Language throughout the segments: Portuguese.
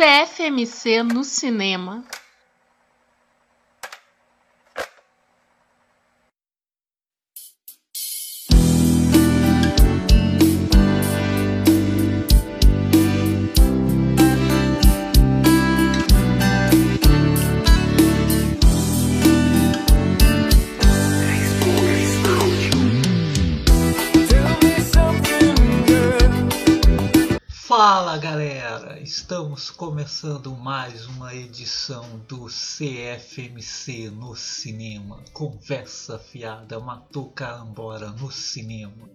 CFMC no cinema. Fala galera, estamos começando mais uma edição do CFMC no cinema. Conversa fiada, matou carambora no cinema.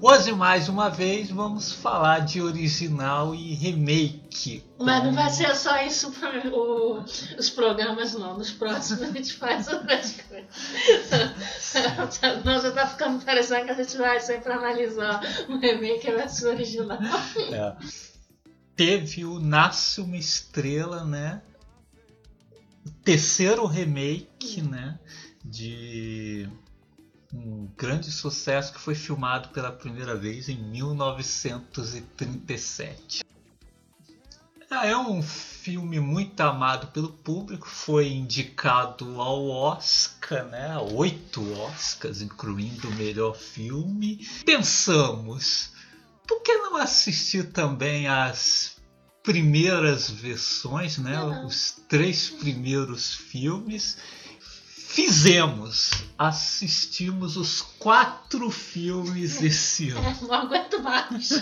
Hoje mais uma vez vamos falar de original e remake. Mas não vai ser só isso para o- os programas, não. Nos próximos a gente faz outras coisas. Não, já tá ficando parecendo que a gente vai sempre analisar o remake versus o original. É. Teve o Nasce uma Estrela, né? O terceiro remake, né? De um grande sucesso que foi filmado pela primeira vez em 1937. Ah, É um filme muito amado pelo público, foi indicado ao Oscar, né? Oito Oscars, incluindo o melhor filme. Pensamos, por que não assistir também as primeiras versões, né? Os três primeiros filmes. Fizemos, assistimos os quatro filmes esse ano. Não aguento mais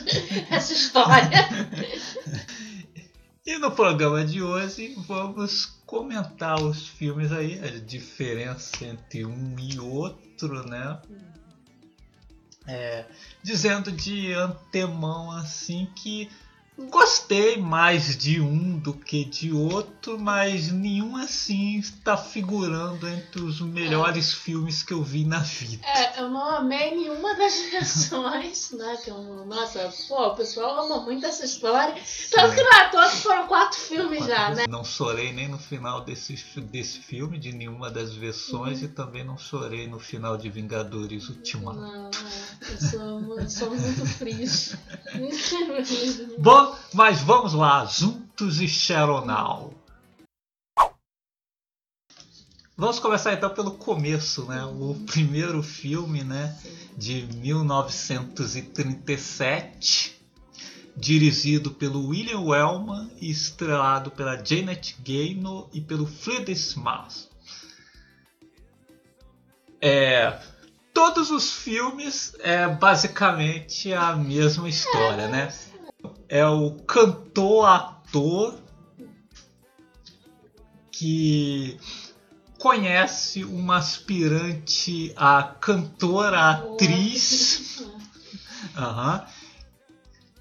essa história. E no programa de hoje vamos comentar os filmes aí, a diferença entre um e outro, né? É, dizendo de antemão assim que gostei mais de um do que de outro, mas nenhum assim está figurando entre os melhores filmes que eu vi na vida. É, eu não amei nenhuma das versões, né? Que eu, nossa, pô, o pessoal ama muito essa história. Tanto que não é todos foram quatro filmes já, né? Não chorei nem no final desse, desse filme, de nenhuma das versões, Uhum. e também não chorei no final de Vingadores Ultimato. Não, é, eu sou, somos muito frios. Bom, mas vamos lá, Juntos e Now. Vamos começar então pelo começo, né? O primeiro filme, né? De 1937, dirigido pelo William Wellman e estrelado pela Janet Gaynor e pelo Friedrich Mars. É, todos os filmes é basicamente a mesma história, né? É o cantor-ator que conhece uma aspirante a cantora-atriz. Aham.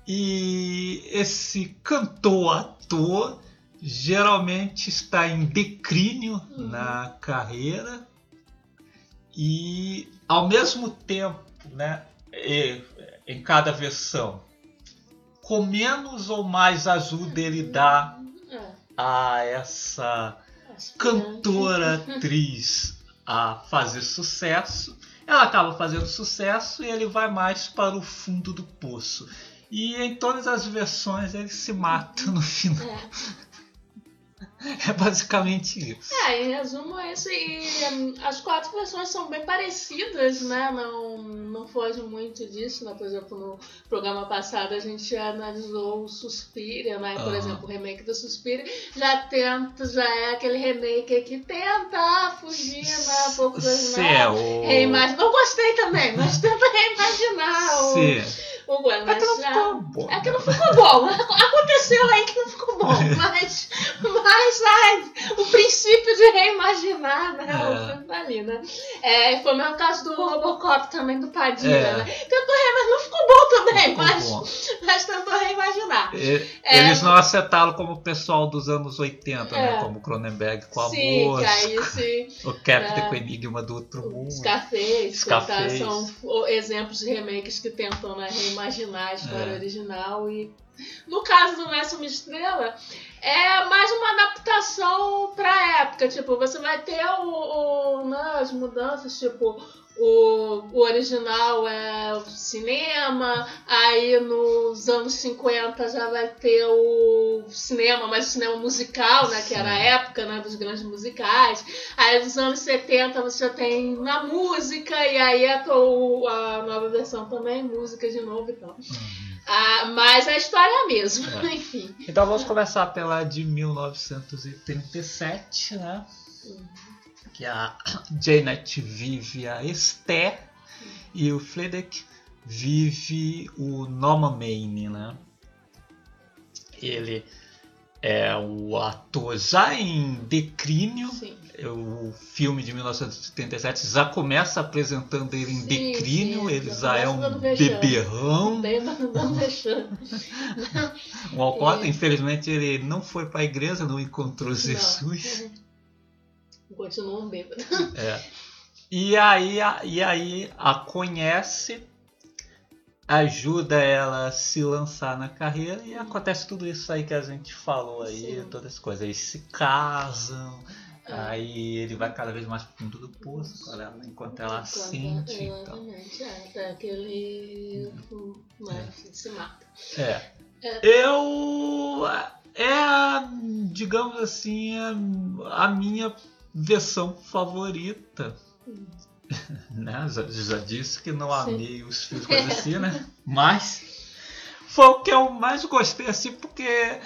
E esse cantor-ator geralmente está em declínio Uhum. na carreira e ao mesmo tempo, né, em cada versão, com menos ou mais ajuda ele dá a essa cantora atriz a fazer sucesso. Ela acaba fazendo sucesso e ele vai mais para o fundo do poço. E em todas as versões ele se mata no final. É. É basicamente isso. É, em resumo é isso. E as quatro versões são bem parecidas, né? Não, não foge muito disso, né? Por exemplo, no programa passado a gente analisou o Suspiria, né? Por Aham. exemplo, o remake do Suspiria já tenta, já é aquele remake que tenta fugir, né? Um pouco das Céu. Reimag... Não gostei também, mas tenta reimaginar o, Cê. o Gwen. É que não mas já- ficou bom. é não ficou bom. Aconteceu aí que não ficou bom. Mas, mas o princípio de reimaginar, né? É. O filme tá ali, né? É, foi o mesmo caso do Robocop também, do Padilha, É. né? Tentou re, mas não ficou bom também, mas, mas tentou reimaginar. E, é, eles não aceitaram como o pessoal dos anos 80, né? é? Como Cronenberg com a sim. Aí, sim, o Captain é, com o Enigma do Outro Mundo. Scarface, Scarface. Tá, são exemplos de remakes que tentam né, reimaginar a história é. original e no caso do Mestre Uma Estrela, é mais uma adaptação pra época. Tipo, você vai ter o, o né, as mudanças, tipo, o, o original é o cinema, aí nos anos 50 já vai ter o cinema, mas o cinema musical, né? Que era a época né, dos grandes musicais. Aí nos anos 70 você já tem na música, e aí é a, a nova versão também, música de novo e tal. Ah, mas a história é a mesma, é. enfim. Então vamos começar pela de 1937, né? Uhum. Que a Janet vive a Esther uhum. e o Fledek vive o Norman Maine, né? Ele é o ator já em declínio. Sim. O filme de 1977 já começa apresentando ele em sim, declínio. Sim, ele já é um beberrão. um alcoólatra. É. Infelizmente ele não foi para a igreja, não encontrou Jesus. Continua um bêbado. É. E aí, e aí a conhece ajuda ela a se lançar na carreira e acontece tudo isso aí que a gente falou aí, Sim. todas as coisas. Eles se casam, é. aí ele vai cada vez mais pro fundo do poço ela, enquanto ela enquanto, sente. Exatamente, é, até que ele é. se mata. É. é. Eu. É a, digamos assim, a, a minha versão favorita. Hum né? Já, já, disse que não amei Sim. os filmes assim, né? Mas foi o que eu mais gostei, assim, porque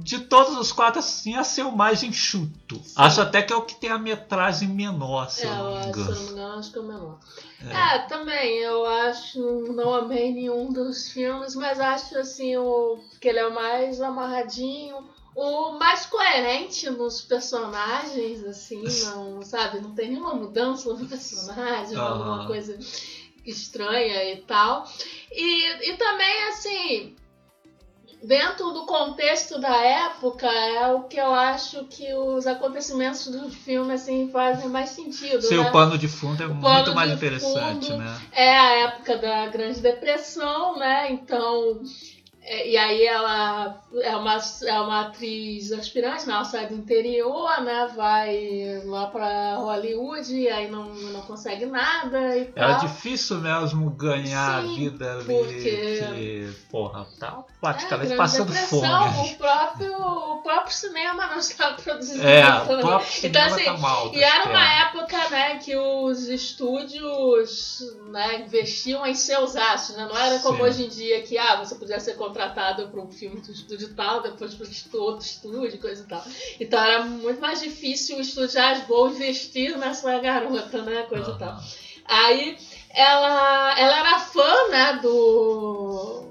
de todos os quatro, assim, a ser o mais enxuto. Sim. Acho até que é o que tem a metragem menor, se é, eu não me engano. Se eu não me engano, acho que é o menor. É. é. também, eu acho, não amei nenhum dos filmes, mas acho, assim, o, que ele é o mais amarradinho o mais coerente nos personagens, assim, não, sabe? Não tem nenhuma mudança no personagem, uhum. alguma coisa estranha e tal. E, e também, assim, dentro do contexto da época, é o que eu acho que os acontecimentos do filme, assim, fazem mais sentido. Seu né? pano de fundo é muito mais interessante, né? É a época da Grande Depressão, né? Então e aí ela é uma, é uma atriz aspirante, né? ela sai do interior, né? Vai lá pra Hollywood e aí não, não consegue nada e tal. É difícil mesmo ganhar Sim, a vida ali. Porque... Que, porra, tá praticamente é, passando fome. O próprio, o próprio cinema não está produzindo. É, o próprio então, cinema então, assim, tá mal. E era uma época, né, que os estúdios né, investiam em seus astros, né? Não era como Sim. hoje em dia que ah, você podia ser contratado para um filme do estúdio tal, depois para outro estúdio, coisa e tal. Então era muito mais difícil o estúdio Asbol investir nessa garota, né, coisa uhum. e tal. Aí ela, ela era fã, né, do,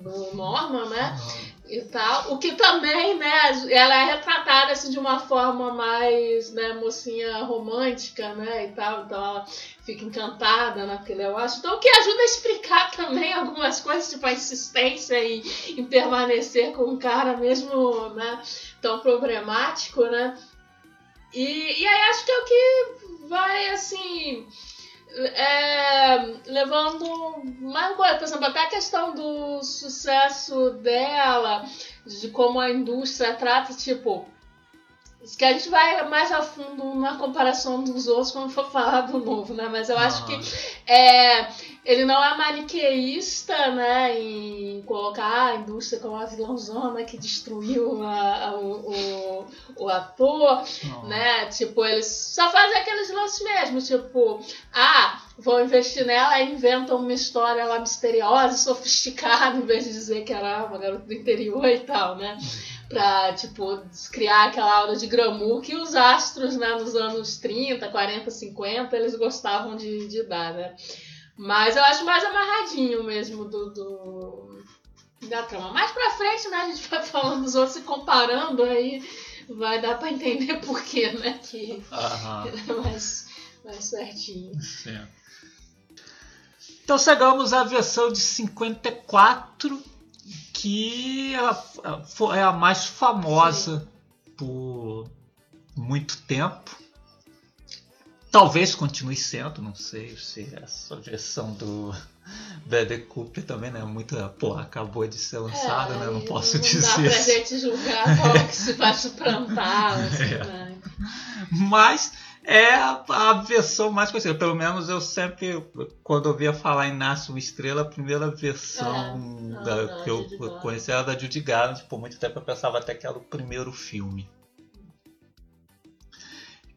do Norman, né? Uhum e tal. O que também, né, ela é retratada assim de uma forma mais, né, mocinha romântica, né, e tal. Então ela fica encantada naquele, eu acho. Então o que ajuda a explicar também algumas coisas, tipo a insistência em, em permanecer com um cara mesmo, né, tão problemático, né. E, e aí acho que é o que vai, assim é, levando mais coisa, por exemplo, até a questão do sucesso dela, de como a indústria trata, tipo, que a gente vai mais a fundo na comparação dos outros quando for falar do novo, né? Mas eu acho que é, ele não é maniqueísta, né? Em colocar a indústria como a vilãozona que destruiu a, a, o, o, ator, né? Tipo, eles só fazem aqueles lances mesmo, tipo, ah, vão investir nela e inventam uma história lá misteriosa, sofisticada, em vez de dizer que era uma garota do interior e tal, né? Pra, tipo, criar aquela aula de glamour que os astros, né, nos anos 30, 40, 50, eles gostavam de, de dar, né? Mas eu acho mais amarradinho mesmo do, do da trama. Mais pra frente, né, a gente vai falando dos outros e comparando, aí vai dar pra entender por quê, né? Que é mais, mais certinho. Certo. Então chegamos à versão de 54, que é a, é a mais famosa Sim. por muito tempo. Talvez continue sendo, não sei se essa versão do Bradley Cooper também, né? Muito, pô, acabou de ser lançada, é, né? Não posso não dizer. Não dá pra gente julgar qual que se vai suplantar. Assim, é. Né? Mas é a, a, versão mais conhecida. Pelo menos eu sempre, quando eu via falar em Nasce uma Estrela, a primeira versão é, da, da, que eu conheci era da Judy Garland. Por muito tempo eu pensava até que era o primeiro filme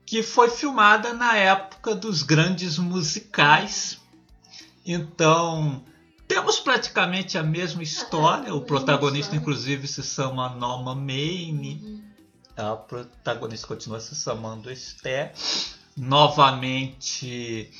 que foi filmada na época dos grandes musicais. Então, temos praticamente a mesma história. O protagonista, inclusive, se chama Norma Maine. Uhum. A protagonista continua se chamando Esther. Novamente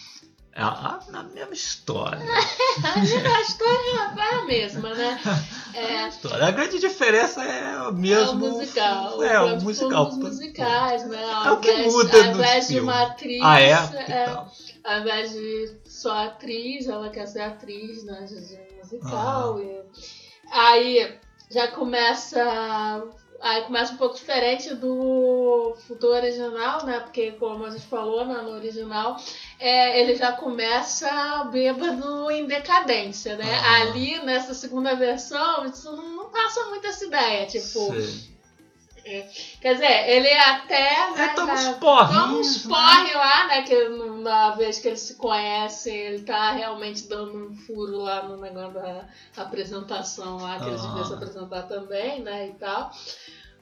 a, a, mesma história. a história é a mesma, né? É, a grande diferença é o mesmo. É o musical. É, o musical. Os musicais, né? É o que muda Ao invés de uma atriz. A época é, Ao invés de só atriz, ela quer ser atriz né, de musical. Ah. E, aí já começa Aí começa um pouco diferente do, do original, né? Porque, como a gente falou né, no original, é, ele já começa bêbado em decadência, né? Ah. Ali, nessa segunda versão, isso não, não passa muito essa ideia. Tipo. Sim. É, quer dizer, ele até. Né, é, toma uns porrinhos. Toma uns porre lá, né? Que na vez que eles se conhecem, ele tá realmente dando um furo lá no negócio da apresentação lá, que eles ah. deviam se apresentar também, né? E tal.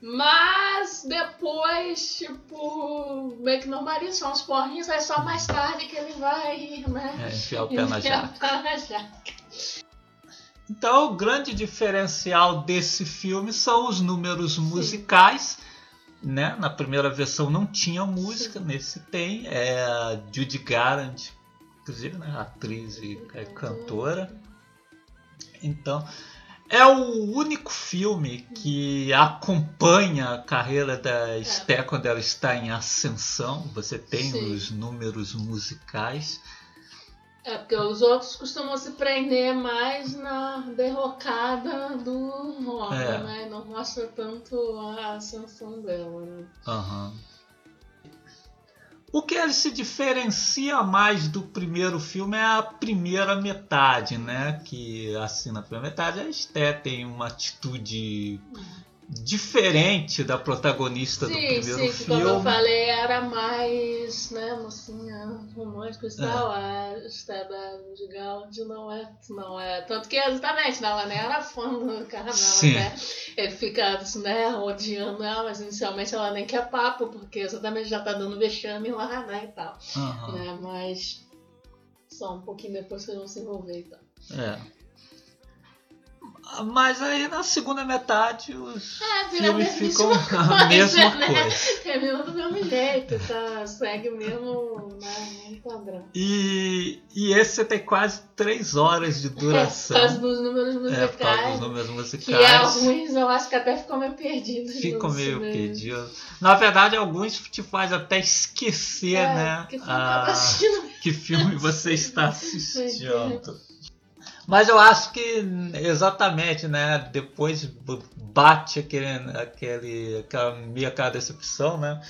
Mas depois, tipo, meio que normaliza, são uns porrinhos, aí só mais tarde que ele vai, né? É, enfiar o pé na jaca. Então, o grande diferencial desse filme são os números musicais. Né? Na primeira versão não tinha música, Sim. nesse tem. É a Judy Garland, inclusive, né? atriz e é cantora. Então, é o único filme que acompanha a carreira da é. quando ela está em ascensão. Você tem Sim. os números musicais. É, porque os outros costumam se prender mais na derrocada do rock, é. né? Não mostra tanto a ascensão dela, né? Aham. Uhum. O que ele se diferencia mais do primeiro filme é a primeira metade, né? Que assim na primeira metade a Esté tem uma atitude diferente da protagonista sim, do primeiro sim, filme. Como eu falei, era mais, né, mocinha romântica e tal. É. A Esteba de Gaudio não é, não é. Tanto que exatamente, né, ela nem era fã do cara dela, né? Ele fica, né, odiando ela, mas inicialmente ela nem quer papo, porque exatamente já tá dando vexame lá, né, e tal. Uhum. Né, mas só um pouquinho depois que eles vão se envolver e tal. É. Mas aí na segunda metade os é, filmes ficam a mesma coisa. Né? Termina do mesmo jeito, tá? Segue o mesmo, né, padrão. E, e esse você tem quase três horas de duração. É, por números musicais. É, os números musicais. Que alguns eu acho que até ficam meio perdidos. Ficam meio perdidos. Na verdade, alguns te faz até esquecer, é, né? Que filme, a... que filme você está assistindo. Mas eu acho que exatamente, né? Depois bate aquele, aquele, aquela meio aquela decepção, né?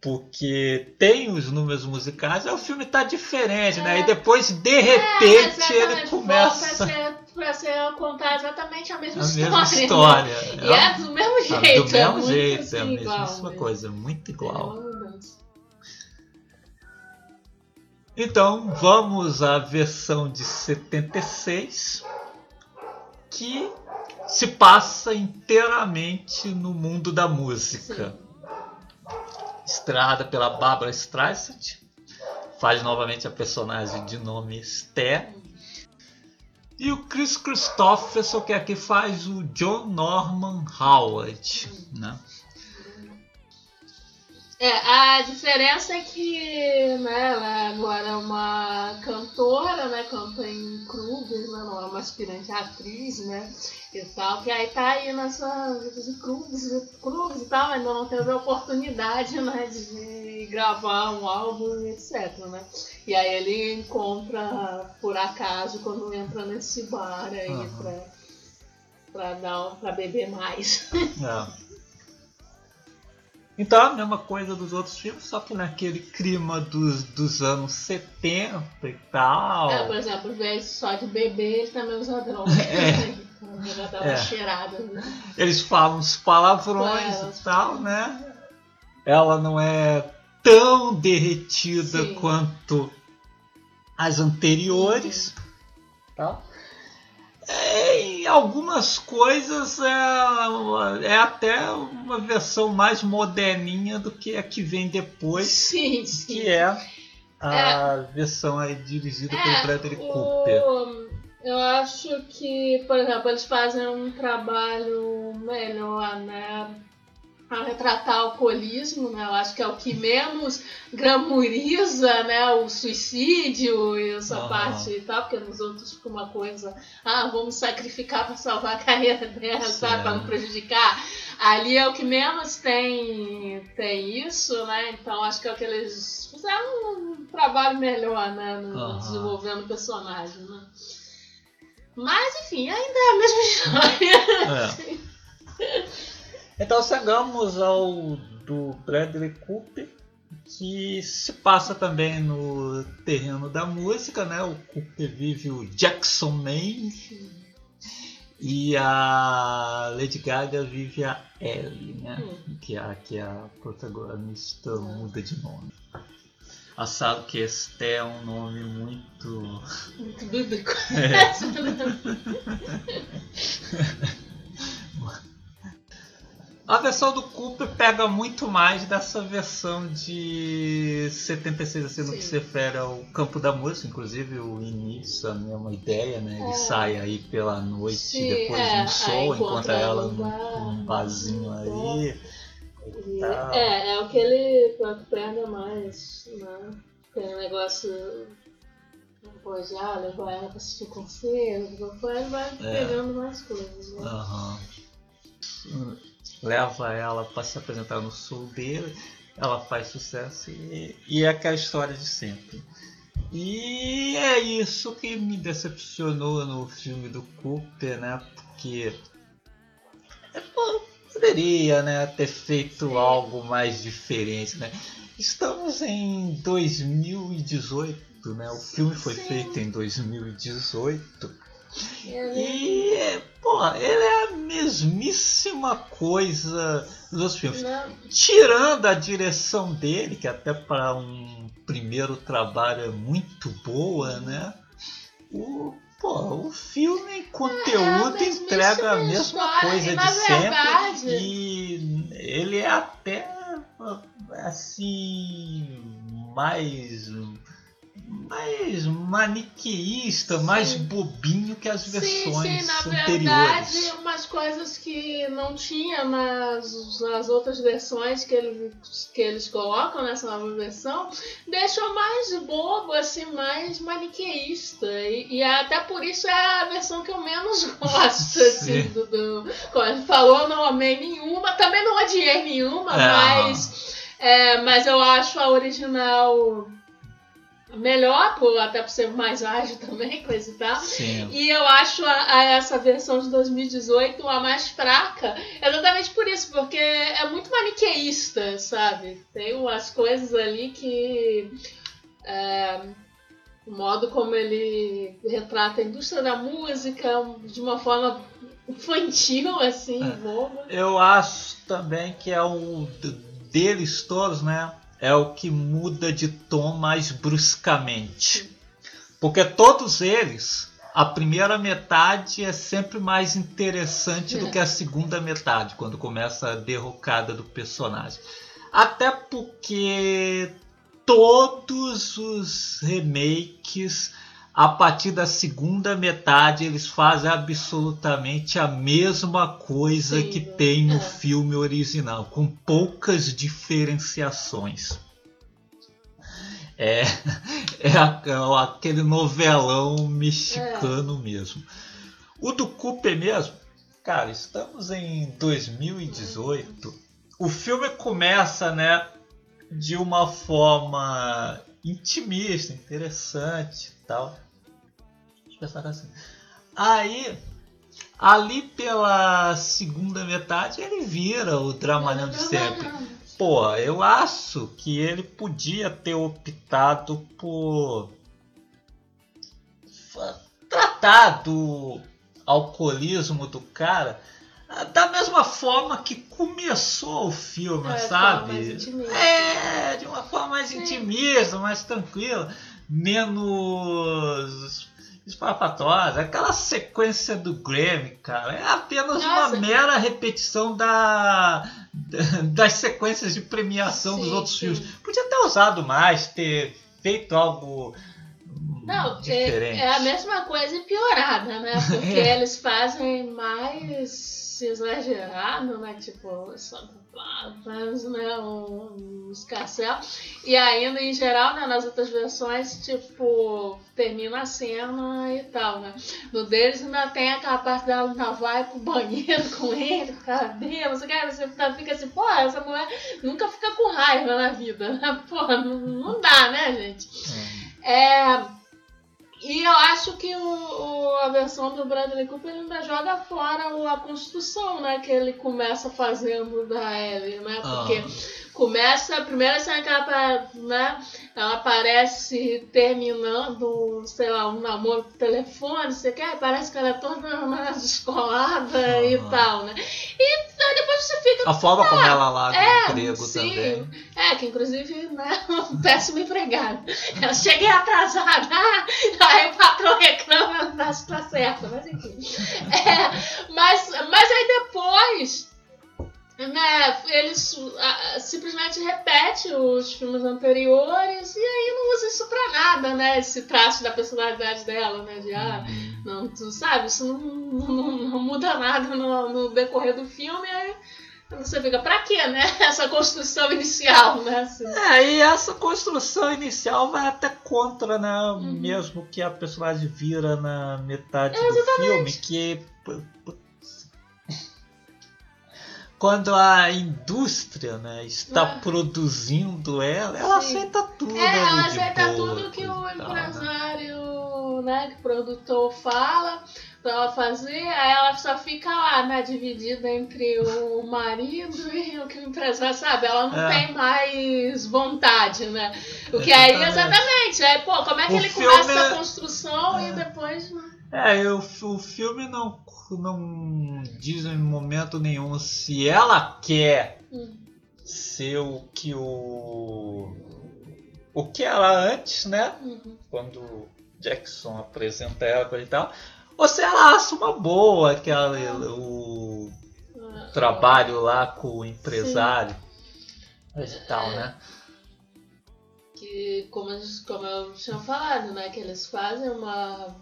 Porque tem os números musicais, aí o filme tá diferente, é. né? E depois, de é, repente, é, ele começa. Pra ser, pra contar exatamente a mesma a história. Mesma história. Né? E é do mesmo jeito. Do mesmo é jeito, assim, é a mesma igual, coisa, muito igual. Então vamos à versão de 76 que se passa inteiramente no mundo da música. Estrada pela Barbara Streisand, faz novamente a personagem de nome Esther. E o Chris Christopherson, que aqui faz o John Norman Howard. Né? É, a diferença é que né, ela agora é uma cantora, né? Canta em clubes, né? Não é uma aspirante atriz, né? E tal, que aí tá aí nessa vida de clubes, clubes e tal, ainda não teve a oportunidade, né? De gravar um álbum, etc, né? E aí ele encontra, por acaso, quando entra nesse bar aí Aham. pra, pra, dar, pra beber mais. É. Então a mesma coisa dos outros filmes, só que naquele clima dos, dos anos 70 e tal. É, por exemplo, ao invés só de beber, ele também usa droga. É. Já uma É. cheirada. Né? Eles falam uns palavrões É, e tal, né? Ela não é tão derretida Sim. quanto as anteriores. Tá? É, em algumas coisas é, é até uma versão mais moderninha do que a que vem depois, Sim, sim. que é a versão aí dirigida pelo É, Bradley Cooper. o- eu acho que, por exemplo, eles fazem um trabalho melhor, né? A retratar o alcoolismo, né? Eu acho que é o que menos glamoriza, né? O suicídio e essa parte e tal, porque nos outros fica uma coisa, ah, vamos sacrificar para salvar a carreira dela, sabe? Para não prejudicar. Ali é o que menos tem, tem isso, né? Então acho que é o que eles fizeram um trabalho melhor, né? No. Desenvolvendo o personagem, né? Mas enfim, ainda é a mesma história. É. Então chegamos ao do Bradley Cooper, que se passa também no terreno da música, né? O Cooper vive o Jackson Maine e a Lady Gaga vive a Ellie, né? Que é a, que é a protagonista muda de nome. Assado que este é um nome muito Muito bíblico. A versão do Cooper pega muito mais dessa versão de 76 assim, no que se refere ao campo da música, inclusive o início, a mesma ideia, né? Ele É. sai aí pela noite Sim, depois é, de um show, encontra ela num, num barzinho aí. E- é, é o que ele pega mais, né? Tem um negócio. Não pode ah, levar ela pra assistir o concerto, depois vai É. pegando mais coisas, né? Aham. Leva ela para se apresentar no sul dele, ela faz sucesso e, e é aquela história de sempre. E é isso que me decepcionou no filme do Cooper, né? Porque é, pô, poderia né, ter feito algo mais diferente, né? Estamos em 2018, né? O filme foi Sim. feito em 2018. E, é, pô, ele é a mesmíssima coisa dos filmes. não, Tirando a direção dele, que até para um primeiro trabalho é muito boa, né? O, pô, o filme conteúdo É, mesmíssima entrega a mesma história, coisa de sempre. verdade- E ele é até assim mais mais maniqueísta, mais bobinho que as Sim, versões sim, na anteriores. verdade, umas coisas que não tinha nas, nas outras versões que eles, que eles colocam nessa nova versão, deixam mais bobo, assim, mais maniqueísta. E, e até por isso é a versão que eu menos gosto, assim, Sim. do, do. Como ele falou, não amei nenhuma, também não odiei nenhuma, É. mas. é, mas eu acho a original melhor, por, até por ser mais ágil também, coisa e tal. Sim. E eu acho a, a essa versão de 2018 a mais fraca, exatamente por isso, porque é muito maniqueísta, sabe? Tem umas coisas ali que. é, o modo como ele retrata a indústria da música de uma forma infantil, assim, É. boba. Eu acho também que é d- deles todos, né? É o que muda de tom mais bruscamente. Porque todos eles, a primeira metade é sempre mais interessante do que a segunda metade, quando começa a derrocada do personagem. Até porque todos os remakes a partir da segunda metade eles fazem absolutamente a mesma coisa Sim, que tem no é. filme original, com poucas diferenciações. É, é é aquele novelão mexicano mesmo. O do Cooper mesmo, cara, estamos em 2018. O filme começa, né, de uma forma intimista, interessante e tal. Assim. Aí, ali pela segunda metade, ele vira o dramalhão de sempre. Pô, eu acho que ele podia ter optado por tratar do alcoolismo do cara da mesma forma que começou o filme, é, sabe? É, de uma forma mais Sim. intimista, mais tranquila, menos esfarrapatória. Aquela sequência do Grammy, cara, é apenas Nossa. uma mera repetição da, das sequências de premiação sim, dos outros sim. filmes. Podia ter usado mais, ter feito algo não, é, é, a mesma coisa e piorada, né? Porque é. eles fazem mais exagerado, né? Tipo, só faz né, uns castelo. E ainda, em geral, né, nas outras versões, tipo, termina a cena e tal, né? No deles ainda tem aquela parte dela ainda vai pro banheiro com ele, com a cabelo, você, cara, você fica assim, pô, essa mulher nunca fica com raiva na vida, né? Pô, não, não dá, né, gente? É e eu acho que o, o, a versão do Bradley Cooper ainda joga fora a construção, né? Que ele começa fazendo da Ellie, né? Porque ah. Começa, a primeira cena que ela, né? ela aparece terminando, sei lá, um namoro por telefone, você quer? Parece que ela é toda mais descolada ah. e tal, né? E aí depois você fica. A forma como ela larga é, o emprego sim. também. É, que inclusive, né, péssimo empregado. Eu cheguei atrasada, aí o patrão reclama, não está certo, mas enfim. É, mas, mas aí depois né, eles simplesmente repete os filmes anteriores e aí não usa isso pra nada, né? Esse traço da personalidade dela, né? De ah, uhum. não, tu sabe, isso não, não, não muda nada no, no, decorrer do filme, aí você fica, pra quê, né? Essa construção inicial, né? Assim. É, e essa construção inicial vai até contra, né? Uhum. Mesmo que a personagem vira na metade é, do filme, que quando a indústria né, está ah. produzindo ela, ela Sim. aceita tudo. É, ela aceita tudo que o né? empresário, né, que o produtor fala pra ela fazer, aí ela só fica lá, né, dividida entre o marido e o que o empresário sabe. Ela não é. tem mais vontade, né? O que exatamente. aí, exatamente, aí, pô, como é que o ele começa é... a construção é. e depois. É, eu, o filme não não diz em momento nenhum se ela quer hum. ser o que o. O que ela antes, né? Uhum. Quando Jackson apresenta ela e tal. Ou se ela acha uma boa aquela, ah. o ah. trabalho lá com o empresário Sim. e tal, é. né? Que, como, como eu tinha falado, né? Que eles fazem uma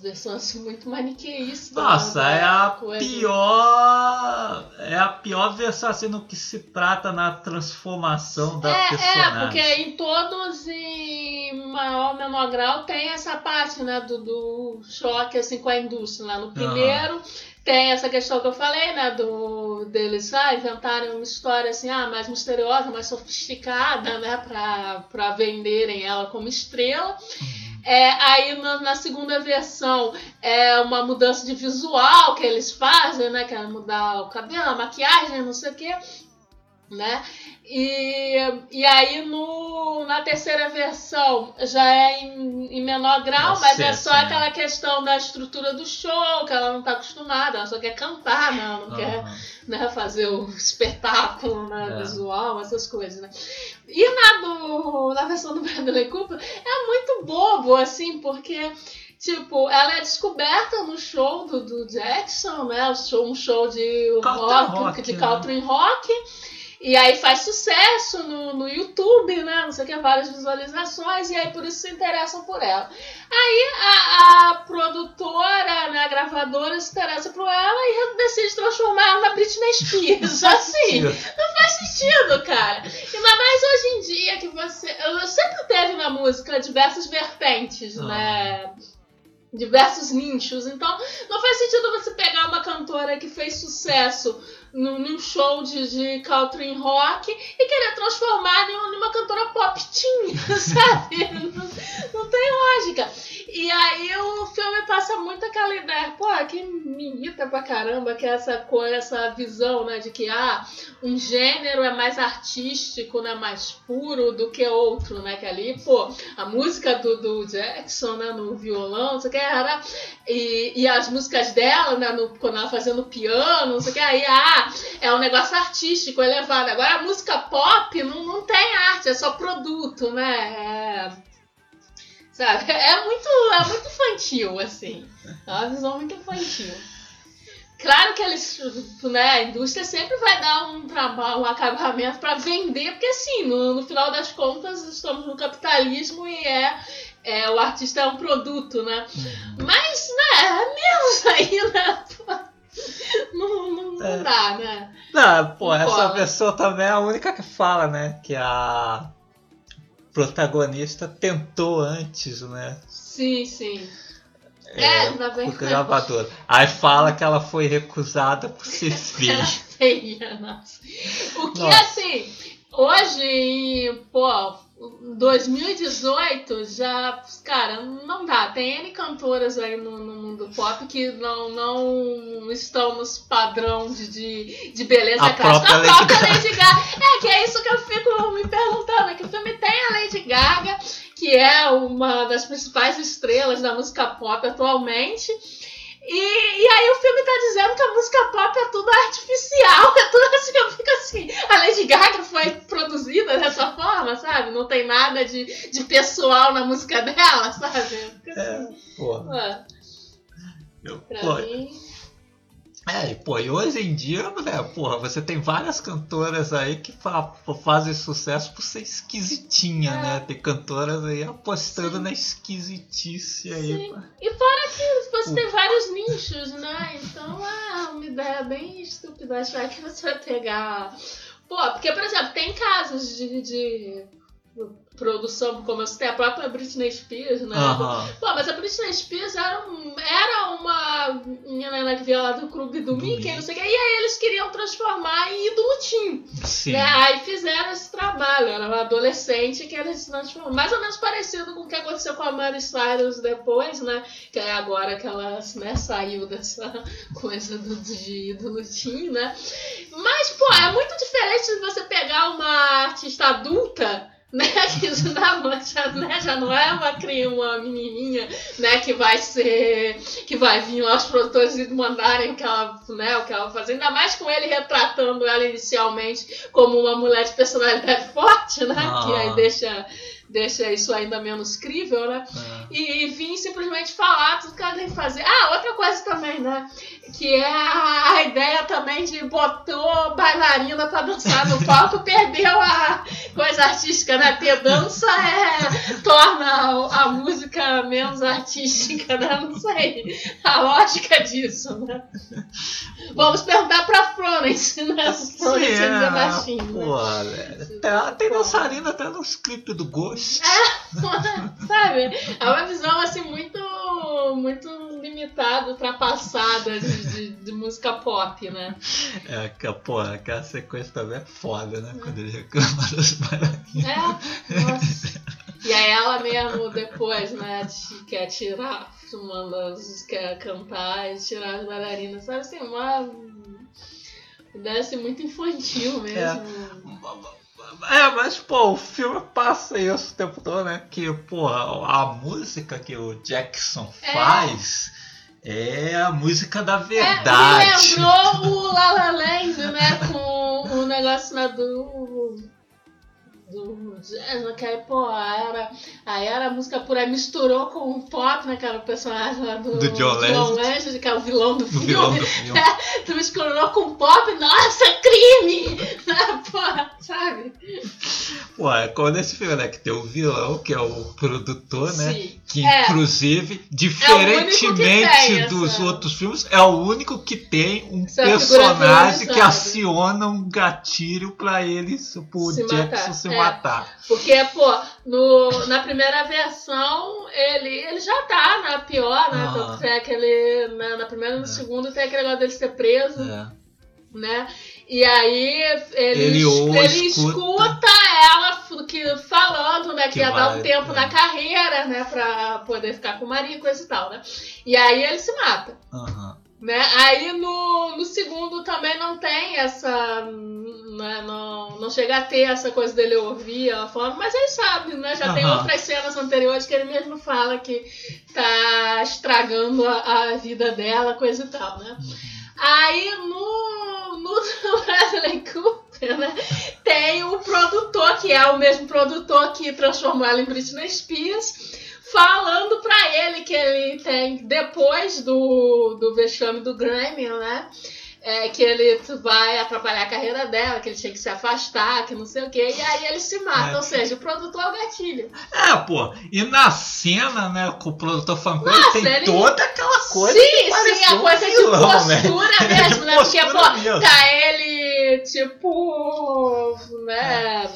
versões muito maniqueístas. Nossa, né, é a coisa. pior. É a pior versão assim no que se trata na transformação da é, personagem. É, porque em todos em maior ou menor grau tem essa parte, né, do, do choque assim com a indústria. Né? No primeiro. Uhum tem essa questão que eu falei, né, do deles ah, inventarem uma história assim, ah, mais misteriosa, mais sofisticada, né, para para venderem ela como estrela. Uhum. É, aí na, na, segunda versão é uma mudança de visual que eles fazem, né, que é mudar o cabelo, a maquiagem, não sei o quê né? E, e aí no, na terceira versão já é em, em menor grau, Nossa, mas é só né? aquela questão da estrutura do show, que ela não está acostumada, ela só quer cantar, né? ela não uhum. quer né, fazer o espetáculo né, é. visual, essas coisas, né? E na, do, na versão do Bradley Cooper é muito bobo, assim, porque Tipo, ela é descoberta no show do, do Jackson, né? Um show de rock, rock, de country né? rock. E aí faz sucesso no, no YouTube, né? Não sei o que, várias visualizações, e aí por isso se interessam por ela. Aí a, a produtora, né, a gravadora se interessa por ela e decide transformar ela na Britney Spears. assim, não faz sentido, cara. Ainda mais hoje em dia que você. Eu sempre teve na música diversas vertentes, ah. né? diversos nichos. Então, não faz sentido você pegar uma cantora que fez sucesso num, show de, de country rock e querer transformar em uma cantora pop teen, sabe? Não, não, tem lógica. E aí o filme passa muito aquela ideia, pô, que me irrita pra caramba, que é essa coisa, essa visão, né, de que ah, um gênero é mais artístico, né, mais puro do que outro, né, que ali, pô, a música do, do Jackson, né, no violão, não sei o que, era, e, e as músicas dela, né, no, quando ela fazendo piano, não sei o que, aí, ah, é um negócio artístico, elevado. Agora a música pop não, não tem arte, é só produto, né? É, sabe? É muito, é muito infantil, assim. É uma visão muito infantil. Claro que eles, né, a indústria sempre vai dar um trabalho, um acabamento para vender, porque assim, no, no, final das contas estamos no capitalismo e é, é o artista é um produto, né? Uhum. Mas, né, é menos aí, né? Não, não, não é. dá, né? Não, pô, não essa pessoa também é a única que fala, né? Que a protagonista tentou antes, né? Sim, sim. É, é na verdade. Gravador. Aí fala que ela foi recusada por ser feia. feia, nossa. O que nossa. assim, hoje, pô, 2018 já, cara, não dá. Tem N cantoras aí no, no, mundo pop que não, não estão nos padrão de, de, de beleza a clássica. A própria Lady Gaga. É, que é isso que eu fico me perguntando. É que o filme tem a Lady Gaga, que é uma das principais estrelas da música pop atualmente. E, e aí o filme tá dizendo que a música pop é tudo artificial, é tudo assim, eu fico assim, a Lady Gaga foi produzida dessa forma, sabe? Não tem nada de, de pessoal na música dela, sabe? Assim, é, porra. Eu, pra pô, mim... É, e pô, e hoje em dia, né, porra, você tem várias cantoras aí que fa fazem sucesso por ser esquisitinha, é. né? Tem cantoras aí apostando Sim. na esquisitice aí. Sim. Pra... E fora que você tem vários nichos, né? Então é uma ideia bem estúpida achar que você vai pegar. Pô, porque, por exemplo, tem casos de, de produção, como eu citei, a própria Britney Spears, né? Uhum. Pô, mas a Britney Spears era, um, era uma menina que via lá do clube do, do Mickey, não sei o que, e aí eles queriam transformar em ídolo Tim. Né? Aí fizeram esse trabalho, era uma adolescente que eles transformaram, mais ou menos parecido com o que aconteceu com a Mary Cyrus depois, né? Que é agora que ela né, saiu dessa coisa do, de ídolo Tim, né? Mas, pô, é muito diferente de você pegar uma artista adulta né? Que já, já, né? já não é uma criança, uma menininha, né? Que vai ser, que vai vir lá os produtores e mandarem o que ela, né? O que ela fazer. Ainda mais com ele retratando ela inicialmente como uma mulher de personalidade forte, né? Ah. Que aí deixa deixa isso ainda menos crível, né? É. E, e vim simplesmente falar tudo que ela tem que fazer. Ah, outra coisa também, né? Que é a, ideia também de botou bailarina pra dançar no palco, perdeu a coisa artística, né? Ter dança é, torna a, música menos artística, né? Não sei a lógica disso, né? Vamos perguntar pra Florence, né? Florence Sim, é, baixinho, né? Pô, tem, tem dançarina até nos clipes do Ghost. É, sabe? É uma visão assim muito, muito limitada, ultrapassada de, de, de música pop, né? É, que, porra, aquela sequência também é foda, né? É. Quando ele reclama das bailarinas. É, nossa. E aí ela mesmo depois, né, quer tirar, uma das, quer cantar e tirar as bailarinas, sabe assim, uma ideia assim, muito infantil mesmo. É. É, mas, pô, o filme passa isso o tempo todo, né? Que, pô, a, música que o Jackson é. faz é, é a música da verdade. É, lembrou o La La Land, né? Com o negócio né, do do jazz, que aí, pô, era, aí era a música pura, misturou com o pop, né, cara, o personagem lá do, do John, Legend, que é o vilão do o filme. Vilão do filme. É, tu misturou com pop, nossa, crime! pô, sabe? Pô, é como nesse filme, né, que tem o vilão, que é o produtor, né, Sim. que é. inclusive, diferentemente é dos essa... outros filmes, é o único que tem um essa personagem que aciona um gatilho pra eles, pro se Jackson matar. se é. Matar. Porque, pô, no, na primeira versão, ele, ele já tá na pior, né? Tem aquele, na, na primeira e no é. segundo tem aquele negócio dele ser preso. É. né? E aí ele, Ele ele escuta. escuta ela que, falando, né, que, Que ia dar vai, um tempo é. na carreira, né, pra poder ficar com o marido, coisa e tal, né? E aí ele se mata. Aham. Né? Aí no, no segundo também não tem essa. Né, não, não chega a ter essa coisa dele ouvir ela falando, mas ele sabe, né? Já tem Aham. outras cenas anteriores que ele mesmo fala que tá estragando a, a vida dela, coisa e tal, né? Aí no, no Bradley Cooper, né? Tem o produtor, que é o mesmo produtor que transformou ela em Britney Spears, falando pra ele que ele tem, depois do, do vexame do Grammy, né? É, que ele vai atrapalhar a carreira dela, que ele tinha que se afastar, que não sei o quê, e aí ele se mata. É. Ou seja, o produtor é o gatilho. É, pô, e na cena, né, com o produtor Nossa, tem ele- toda aquela coisa. sim, sim, a coisa de vilão, né? postura mesmo, né? Porque, postura pô, mesmo. tá ele, tipo, né,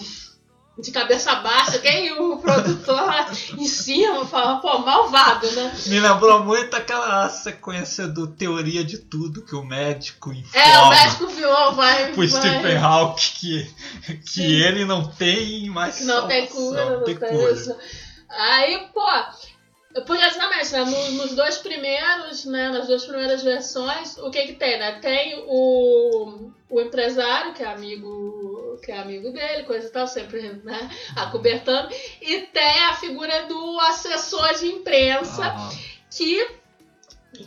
de cabeça baixa, quem o produtor lá em cima fala, pô, malvado, né? Me lembrou muito aquela sequência do Teoria de Tudo que o médico informa É, o médico vilão vai. pro vai- Stephen Hawking que, que Sim. ele não tem mais que não tem cura, não tem, cura. isso. Aí, pô, porque exatamente, né, no- nos dois primeiros, né, nas duas primeiras versões, o que que tem, né? Tem o, o empresário, que é amigo, que é amigo dele, coisa e tal, sempre, né, acobertando, e tem a figura do assessor de imprensa, que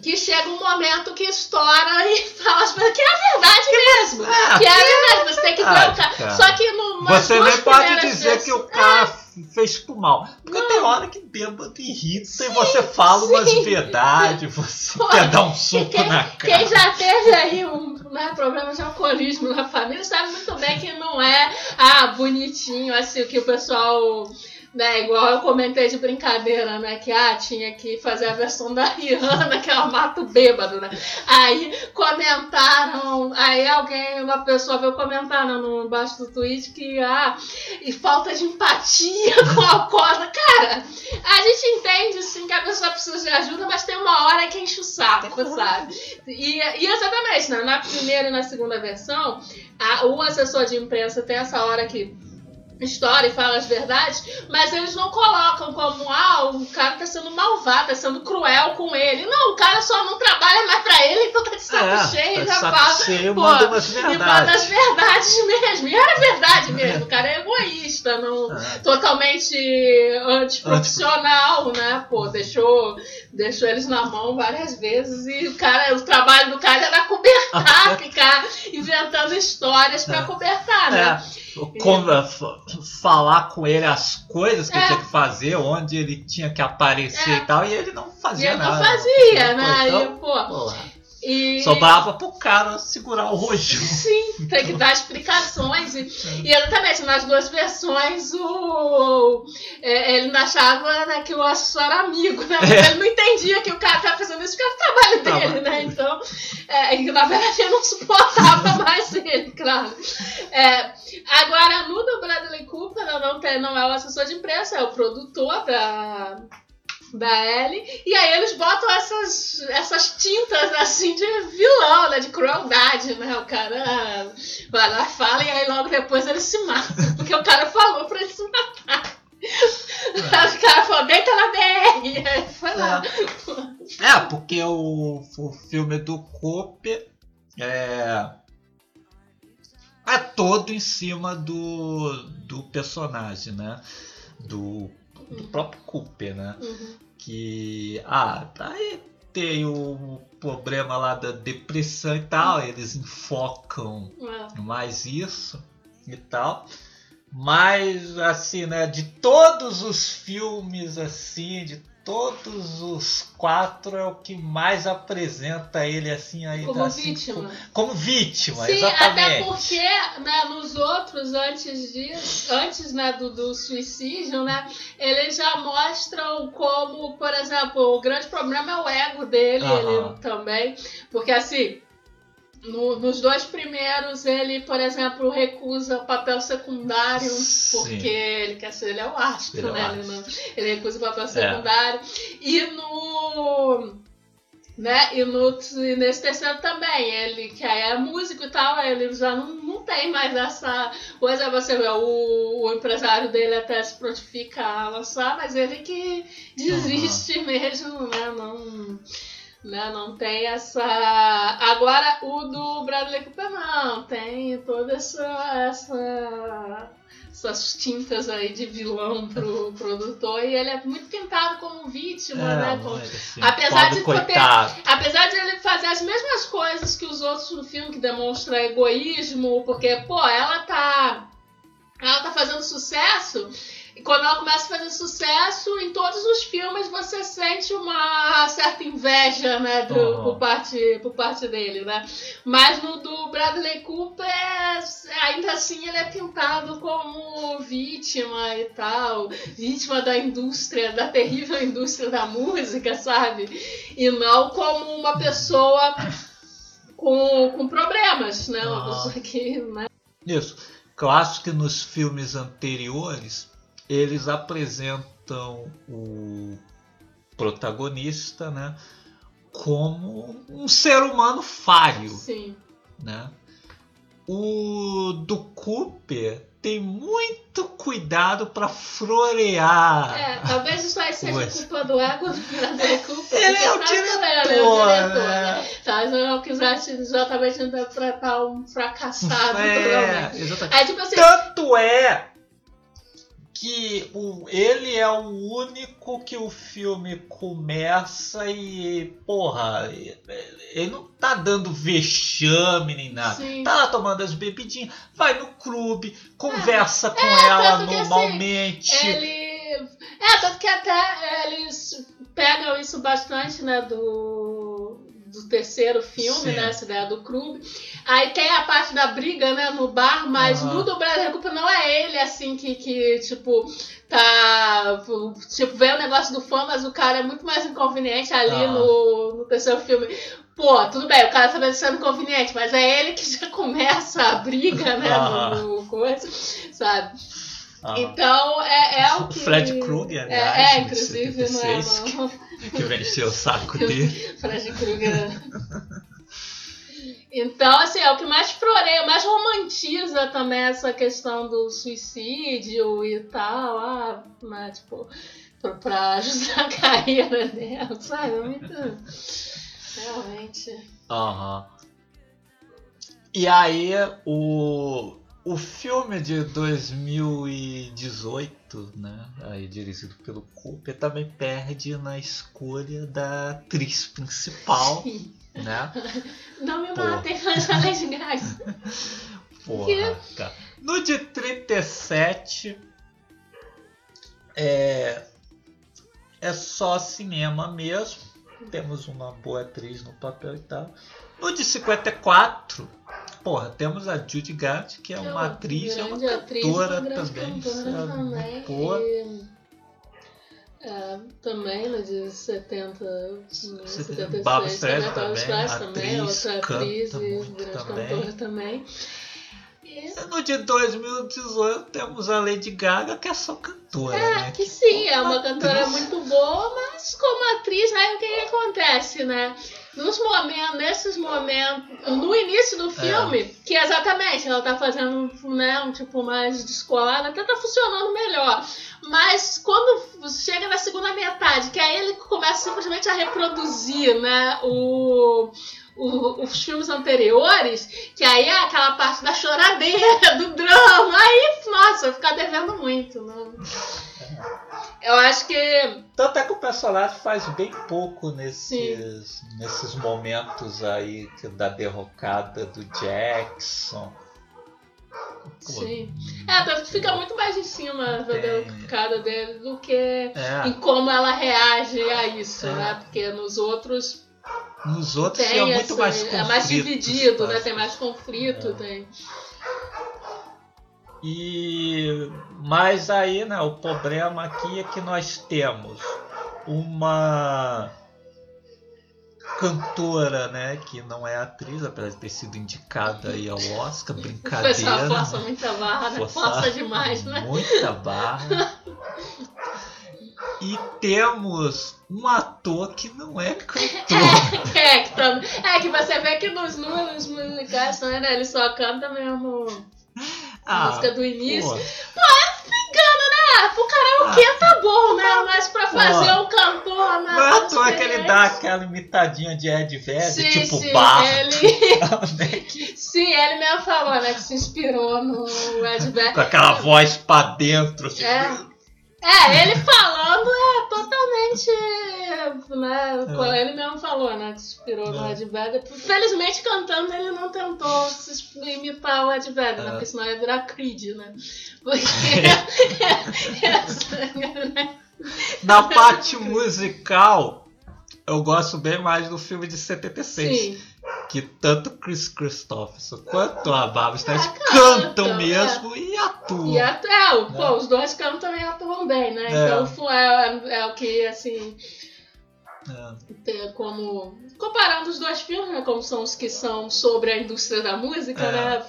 que chega um momento que estoura e fala as coisas que é a verdade mesmo. É, Que é a verdade, você tem que ver o cara. Só que no, Você nem pode dizer que o cara fez por mal. Porque Não. tem hora que bêbado irrita e você fala umas sim. verdades, você Pô, quer dar um soco quem- na cara. Quem já teve aí um né, problema de alcoolismo na família sabe muito bem que não é ah, bonitinho, assim, o que o pessoal. Né, igual eu comentei de brincadeira, né? Que ah, tinha que fazer a versão da Rihanna, que ela mata o bêbado, né? Aí comentaram, aí alguém, uma pessoa veio comentar né, no embaixo do tweet que ah, e falta de empatia com a alcoólatra. Cara, a gente entende sim que a pessoa precisa de ajuda, mas tem uma hora que enche o saco, sabe? E, e exatamente, né? na primeira e na segunda versão, a- o assessor de imprensa tem essa hora que estoura e fala as verdades, mas eles não colocam como, ah, o cara tá sendo malvado, tá sendo cruel com ele. Não, o cara só não trabalha mais pra ele, então tá de saco É, cheio, tá já fala. cheio, pô, manda umas E manda as verdades mesmo. E era verdade mesmo, o cara é egoísta, não, É. totalmente antiprofissional, né? Pô, deixou, deixou eles na mão várias vezes e o cara, o trabalho do cara era cobertar, ficar inventando histórias pra É. cobertar, né? É, como, f- falar com ele as coisas que É. ele tinha que fazer, onde ele tinha que aparecer É. e tal, e ele não E fazia ele não nada. fazia, né? Então, Aí, pô, pô, e... sobrava pro cara segurar o rojão. Sim, tem que dar explicações. E, e exatamente, nas duas versões, o, é, ele achava né, que o assessor era amigo, né? É. ele não entendia que o cara estava fazendo isso porque era o trabalho Tá dele, né? Então, é, e, na verdade, ele não suportava mais ele, claro. É, agora, no do Bradley Cooper, não, tem, não é o assessor de imprensa, é o produtor da, da Ellie. E aí eles botam essas, essas tintas assim de vilão, né? De crueldade, né? O cara vai lá, fala e aí logo depois ele se mata. Porque o cara falou pra ele se matar. O cara falou, deita na BR. E aí foi lá. É, porque o, o filme do Cooper é, é todo em cima do, do personagem, né? Do, do próprio Cooper, né? Uhum. Que. Ah, aí tem o problema lá da depressão e tal, eles enfocam É. mais isso e tal. Mas assim, né, de todos os filmes assim, de todos os quatro é o que mais apresenta ele assim aí Como assim, vítima. co- como vítima, Sim, exatamente. até porque né, nos outros, antes disso, antes né, do, do suicídio, né, eles já mostram como, por exemplo, o grande problema é o ego dele ele também. Porque assim. No- nos dois primeiros, ele, por exemplo, recusa papel secundário, Sim. porque ele quer ser, ele é o astro, Ele é o né? Ele, astro. não- ele recusa papel secundário. E no. Né? E, no, e nesse terceiro também, ele que é músico e tal, ele já não, não tem mais essa coisa, você vê, o, o empresário dele até se prontifica a lançar, mas ele que desiste uhum. mesmo, né? Não, né? não tem essa. Agora o do Bradley Cooper não, tem toda essa. essa essas tintas aí de vilão pro produtor e ele é muito pintado como vítima, é, né? Como... Assim, apesar, de apesar de ele fazer as mesmas coisas que os outros no filme que demonstra egoísmo, porque, pô, ela tá. Ela tá fazendo sucesso e quando ela começa a fazer sucesso, em todos os filmes você sente uma certa inveja, né, do, uhum. por, parte, por parte dele, né? Mas no do Bradley Cooper, ainda assim ele é pintado como vítima e tal, vítima da indústria, da terrível indústria da música, sabe? E não como uma pessoa com, com problemas, né? Uma uhum. pessoa que. Né? Isso. Clássico que nos filmes anteriores eles apresentam o protagonista, né, como um ser humano falho, Sim. né? O do Cooper tem muito cuidado para florear. É, talvez isso aí seja culpa do ego do Cooper. Ele é o diretor, ele é o diretor, né? Talvez eu não quisesse exatamente interpretar um fracassado. É, exatamente. Aí, tipo assim, Tanto é que o, ele é o único que o filme começa e, porra, ele não tá dando vexame nem nada. Sim. Tá lá tomando as bebidinhas, vai no clube, conversa é, com é, ela assim, normalmente. Assim, ele. É, tanto que até eles pegam isso bastante, né, do do terceiro filme, Sim. né? Essa ideia do clube. Aí tem a parte da briga, né, no bar, mas uhum. no do Brasil Culpa não é ele, assim, que, que, tipo, tá. Tipo, vê o negócio do fã, mas o cara é muito mais inconveniente ali uhum. no, no terceiro filme. Pô, tudo bem, o cara tá sendo inconveniente, mas é ele que já começa a briga, né, uhum. no, no coisa, sabe? Então, é, é o que... Fred Krueger, aliás, é, é inclusive, 76, não é, não. Que venceu o saco dele. Fred Krueger... Então, assim, é o que mais floreia, mais romantiza também essa questão do suicídio e tal, ah, né, tipo, pra, pra ajudar a carreira dela, sabe? É muito. Realmente. Aham. Uhum. E aí, o o filme de 2018, né, aí dirigido pelo Cooper, também perde na escolha da atriz principal, Sim. né? Não me matem, mas é de graça. Porra, cara. No de 37 é é só cinema mesmo. Temos uma boa atriz no papel e tal. No de 54 porra, temos a Judy Garland, que é uma, uma atriz, é uma cantora também. Cantora também. Boa. E, é, também, né, de 70, 76, Barbara Streisand também, também, também, outra atriz e grande cantora também. No dia 2018 temos a Lady Gaga, que é só cantora. É, né? que, que sim, é uma atriz. cantora muito boa, mas como atriz, né, o que, que acontece, né? Nos momentos, nesses momentos, no início do filme, é. que exatamente ela tá fazendo né, um tipo mais descolado, até tá funcionando melhor. Mas quando chega na segunda metade, que aí ele começa simplesmente a reproduzir, né, o o, os filmes anteriores, que aí é aquela parte da choradeira, do drama. Aí, nossa, eu ficar devendo muito. Não. Eu acho que. Tanto é que o personagem faz bem pouco nesses, nesses momentos aí da derrocada do Jackson. Sim. É, tanto que fica muito mais em cima da derrocada dele do que é. em como ela reage a isso, é. né? Porque nos outros nos outros tem, é muito mais conflito. É mais dividido, né? Tem mais conflito, é. tem. E mas aí, né, o problema aqui é que nós temos uma cantora, né, que não é atriz, apesar de ter sido indicada aí ao Oscar, brincadeira. O força muita barra, né? Força demais, né? Muita barra. E temos um ator que não é cantor. É, que, tam- é que você vê que nos números musicais, né, ele só canta mesmo a Ah, música do início. pô, Engano, né? Pro karaokê tá bom, né? Mas pra fazer um cantor, né? não é à toa que ele dá aquela imitadinha de Ed Vedder, tipo sim, ele... sim, ele mesmo falou, né? Que se inspirou no Ed Vedder. com aquela voz pra dentro. Assim. É. É, ele falando é totalmente. Né, É. Ele mesmo falou, né? Que se inspirou no É. Ed Vedder. Felizmente, cantando, ele não tentou se imitar o Ed Vedder, né? É. Porque senão ia virar Creed, né? Porque. né? Na parte musical, eu gosto bem mais do filme de 76. Sim. Que tanto Chris Christopherson quanto a Barbara Streisand Ah, cantam, cantam mesmo e atuam. E até, o- pô, os dois cantam e atuam bem, né? É. Então fu- é, é o que, assim, É. como. Comparando os dois filmes, né? Como são os que são sobre a indústria da música, É. né?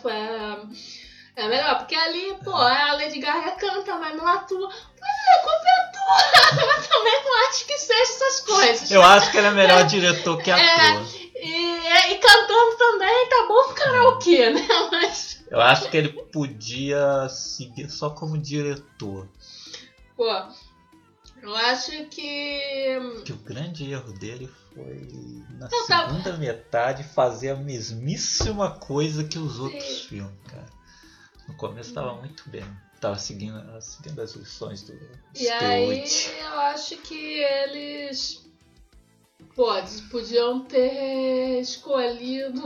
É, é melhor, porque ali, pô, a Lady Gaga canta, mas não atua. Mas é culpa é tua! Mas também não acho que seja essas coisas. Eu acho que ele é melhor diretor que ator. E, e cantando também tá bom pro karaokê, né? Mas, Eu acho que ele podia seguir só como diretor. pô, eu acho que. Que o grande erro dele foi na Eu tava- segunda metade fazer a mesmíssima coisa que os outros Sim. filmes, cara. No começo tava muito bem. Tava seguindo, seguindo as lições do E aí eu acho que eles eles podiam ter escolhido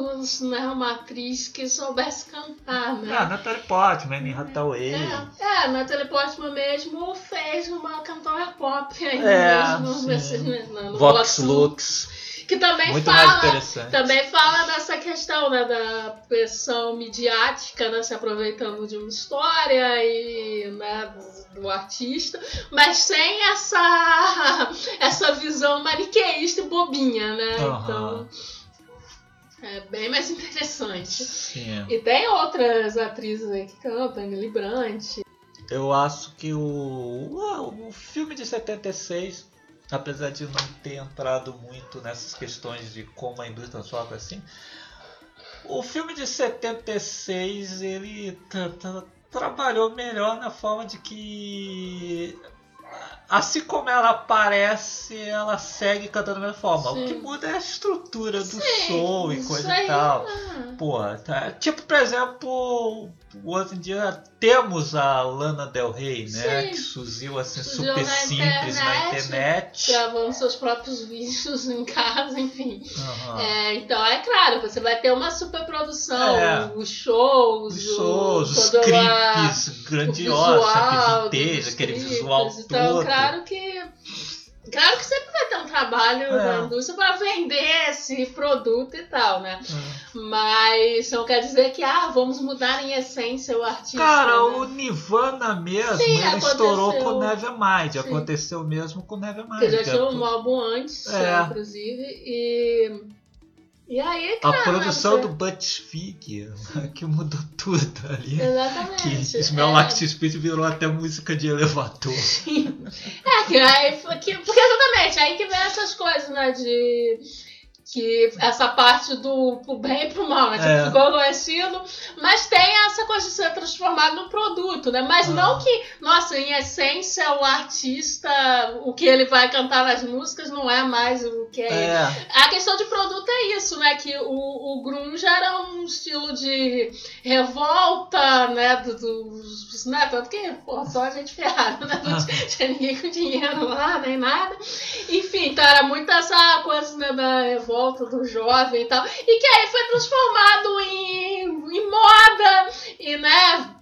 né, uma atriz que soubesse cantar, né? Ah, Natalie Portman, Anne Hathaway. É, é, na Teleportman mesmo fez uma cantora pop aí É, mesmo, sim. nesse- no, Vox Vox Lux. Que também Muito fala também fala dessa questão né, da pressão midiática, né, se aproveitando de uma história e né, do, do artista, mas sem essa essa visão maniqueísta e bobinha, né? Aham. Então é bem mais interessante. Sim. E tem outras atrizes aí que cantam, Emily Brant. Eu acho que o, o, o filme de 76, apesar de não ter entrado muito nessas questões de como a indústria sofre assim, o filme de 76 ele tra- tra- trabalhou melhor na forma de que assim como ela aparece, ela segue cantando da mesma forma. Sim. O que muda é a estrutura do Sim, show e coisa e tal. ah. Porra, tá. Tipo, por exemplo, hoje em dia temos a Lana Del Rey, né? Sim. Que surgiu assim Surgiu super na simples na internet. internet. Gravando seus próprios vídeos em casa, enfim. Aham. É, então é claro, você vai ter uma superprodução, É. os shows, Os shows, os clipes grandiosos, sempre vintage, aquele visual Então, todo. claro que. Claro que sempre vai ter um trabalho É. da indústria para vender esse produto e tal, né? É. Mas não quer dizer que, ah, vamos mudar em essência o artista. Cara, né? o Nirvana mesmo, Sim, ele aconteceu. estourou com o Nevermind. Sim. Aconteceu mesmo com o Nevermind. Que já tinha a- um álbum antes, É. inclusive, e. E aí, A cara. produção você- do Butch Vig, que mudou tudo ali. Exatamente. Que Smell é. Like Spirit virou até música de elevador. É, que aí, que, porque exatamente, aí que vem essas coisas, né, de que essa parte do pro bem e pro mal, né, tipo, É. ficou conhecido, mas tem essa coisa de ser transformado no produto, né, mas Ah. não que, nossa, em essência o artista, o que ele vai cantar nas músicas não é mais o que é. É, A questão de produto é isso, né? Que o, o grunge era um estilo de revolta, né? do- Dos, né? Tanto que, pô, só a gente ferrada, né? Não tinha ninguém com dinheiro lá, nem nada. Enfim, então era muito essa coisa né, da revolta do jovem e tal. E que aí foi transformado em, em moda e, né?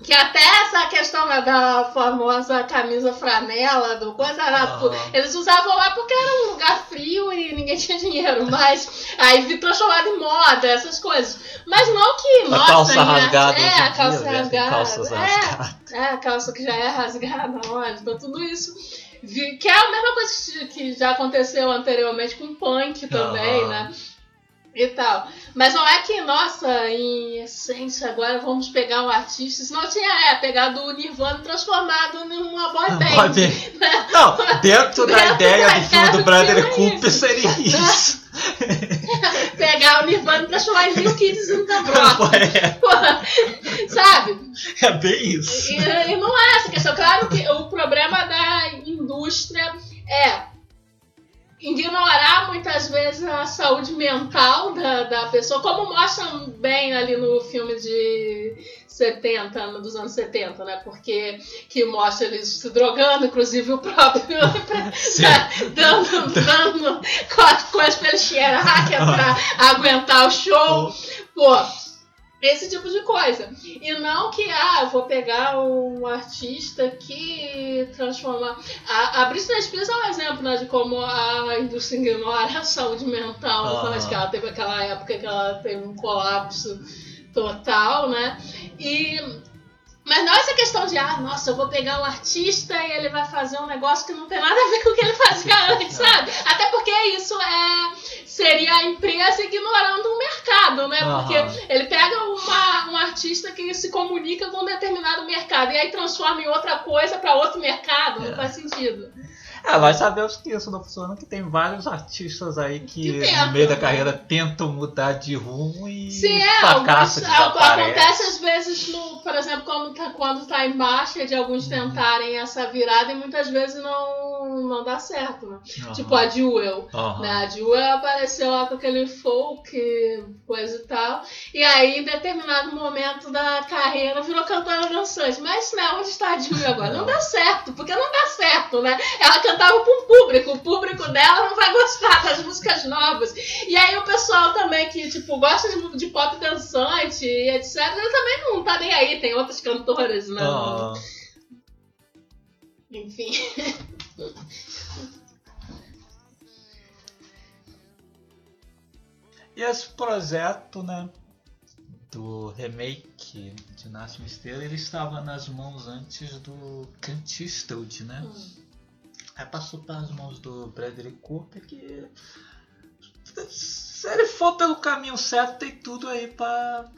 Que até essa questão né, da famosa camisa franela, do coisa, era, Aham. eles usavam lá porque era um lugar frio e ninguém tinha dinheiro, mas aí vi transformado em moda, essas coisas. Mas não que, a nossa, calça em- rasgada é, a calça né? Tem rasgada, é, é, a calça que já é rasgada, olha, então tudo isso. Vi- Que é a mesma coisa que, já aconteceu anteriormente com punk também, né? e tal. Mas não é que, nossa, em essência, agora vamos pegar um artista. Senão tinha é, pegado o Nirvana transformado numa boy band. Pode... Né? Não, dentro da Dentro ideia da do filme do Bradley Cooper seria isso. Pegar o Nirvana e transformar em New Kids in the Block. é, Sabe? é bem isso. E, e não é essa questão. Claro que o problema da indústria é ignorar muitas vezes a saúde mental da, da pessoa, como mostram bem ali no filme de 70, dos anos 70, né? Porque que mostra eles se drogando, inclusive o próprio Sim. dando, dando com as ele cheirar, que é pra aguentar o show. Pô, esse tipo de coisa. E não que, ah, eu vou pegar um artista que transforma. A, a Britney Spears é um exemplo, né, de como a indústria ignora a saúde mental. Aham. Acho que ela teve aquela época que ela teve um colapso total, né? E. Mas não essa questão de, ah, nossa, eu vou pegar um artista e ele vai fazer um negócio que não tem nada a ver com o que ele fazia antes, sabe? Até porque isso é seria a empresa ignorando o mercado, né? Porque ele pega uma, um artista que se comunica com um determinado mercado e aí transforma em outra coisa para outro mercado, É. não faz sentido. É, nós sabemos que isso não funciona, que tem vários artistas aí que, Que tentam, no meio da né? carreira tentam mudar de rumo e Sim, é, alguns- desaparecem. acontece às vezes, no, por exemplo, quando tá, quando tá em baixa, de alguns Uhum. tentarem essa virada e muitas vezes não, não dá certo, né? Aham. Tipo a Jewel. Aham. Né? A Jewel apareceu lá com aquele folk, coisa e tal. E aí, em determinado momento da carreira, virou cantora dançante. Mas, né, onde está a Jewel agora? Não dá certo, porque não dá certo, né? Ela cantava para um público, o público dela não vai gostar das músicas novas. E aí o pessoal também que, tipo, gosta de, de pop dançante e etc, ele também não tá nem aí, tem outras cantoras, né? Aham. Enfim. E esse projeto, né, do remake de Nasce Mistério, ele estava nas mãos antes do Clint Eastwood, né? Aí passou para as mãos do Bradley Cooper, que se ele for pelo caminho certo, tem tudo aí para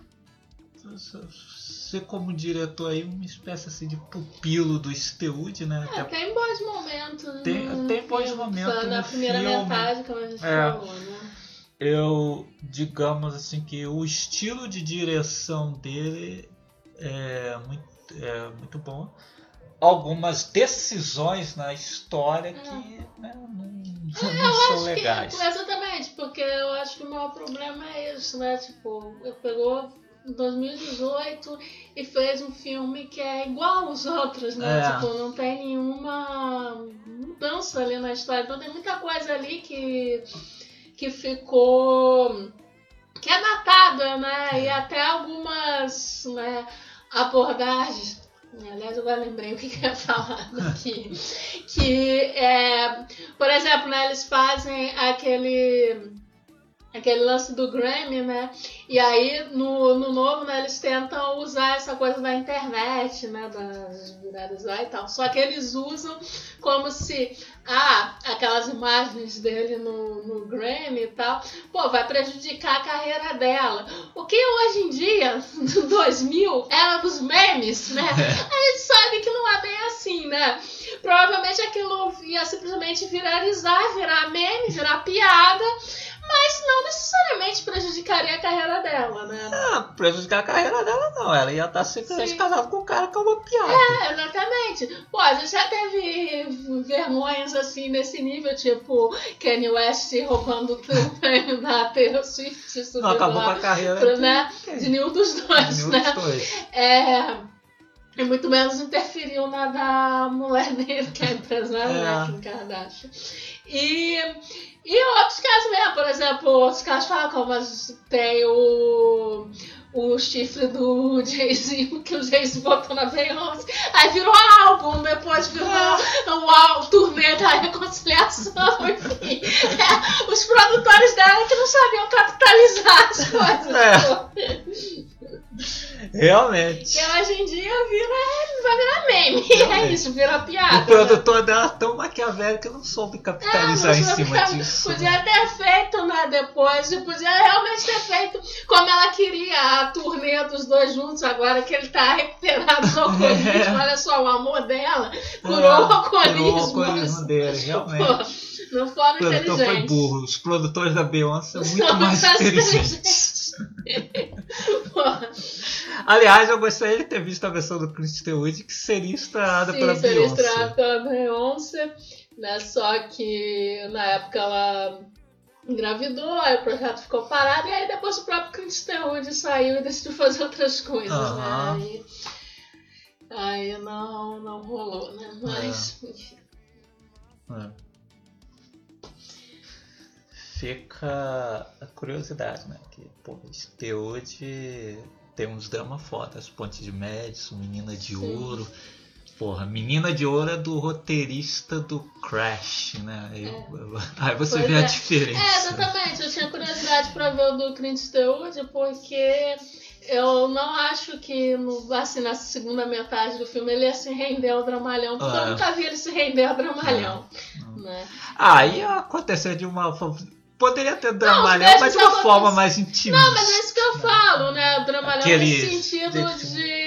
ser como diretor aí uma espécie assim de pupilo do Eastwood, né? É, Até tem bons momentos. Tem- no tem bons momentos só Na primeira filme. metade, como a gente É. falou, né? eu digamos assim que o estilo de direção dele é muito, é muito bom algumas decisões na história que né, não, não são É. Acho legais que, exatamente, porque eu acho que o maior problema é isso, né? Tipo, ele pegou em 2018 e fez um filme que é igual aos outros, né? É. Tipo, não tem nenhuma mudança ali na história. Então tem muita coisa ali que, que ficou. que é datada, né? E até algumas né, abordagens. Aliás, agora lembrei o que que eu ia falar aqui. que é. Por exemplo, né, eles fazem aquele aquele lance do Grammy, né? E aí no, no novo, né, eles tentam usar essa coisa da internet, né, das viradas lá e tal. Só que eles usam como se ah, aquelas imagens dele no, no Grammy e tal, pô, vai prejudicar a carreira dela. O que hoje em dia, no 2000, era dos memes, né? A gente sabe que não é bem assim, né? Provavelmente aquilo ia simplesmente viralizar, virar meme, virar piada, mas não necessariamente prejudicaria a carreira dela, né? ah, prejudicar a carreira dela não ela ia estar simplesmente Sim. casada com o cara que é uma piada É, exatamente. Pô, a gente já teve vergonhas assim nesse nível, tipo Kanye West roubando o prêmio da Taylor Swift, não acabou com lá a carreira pro, de- né, de nenhum dos dois, nenhum né? dos dois. É, e muito menos interferiu na da mulher dele, que é a empresária, É. né, Kim Kardashian. E, e outros casos mesmo, por exemplo, outros casos falam como tem o, o chifre do Jay-Z, que o Jay-Z botou na Beyoncé, aí virou álbum, depois virou o álbum, turnê da reconciliação, enfim. É, os produtores dela que não sabiam capitalizar as coisas. É. realmente Que hoje em dia vira, vai virar meme. É isso, vira piada. O produtor dela é tão maquiavélico que não soube capitalizar É, em mas cima disso. Podia ter feito, né, depois, podia realmente ter feito como ela queria a turnê dos dois juntos, agora que ele tá recuperado do alcoolismo. É. Olha só, o amor dela curou o Ah, Curou o alcoolismo. alcoolismo dele, realmente. Pô, não foram O produtor foi inteligentes. burro. Os produtores da Beyoncé são muito mais inteligentes. Aliás, eu gostaria de ter visto a versão do Kristen Wood que seria estrada pela Sim, seria Beyoncé. estrada pela Beyoncé, né? Só que na época ela engravidou, aí o projeto ficou parado, e aí depois o próprio Kristen Wood saiu e decidiu fazer outras coisas, né? Aí, aí não, não rolou, né? Mas, enfim. É. Fica a curiosidade, né? Que, pô, este hoje tem uns dramas fodas. Ponte de Madison, Menina de Sim. Ouro. Porra, Menina de Ouro é do roteirista do Crash, né? Aí, aí você Pois vê a é. diferença. É, exatamente. Eu tinha curiosidade pra ver o do Clint Eastwood, porque eu não acho que no, assim, na segunda metade do filme ele ia se render ao dramalhão, porque Ah. eu nunca vi ele se render ao dramalhão. Não. Né? Aí aconteceu de uma. Poderia ter dramalhão, mas de uma acontecem- forma mais intimista. Não, mas é isso que eu falo, né? O dramalhão Aquele- nesse sentido de.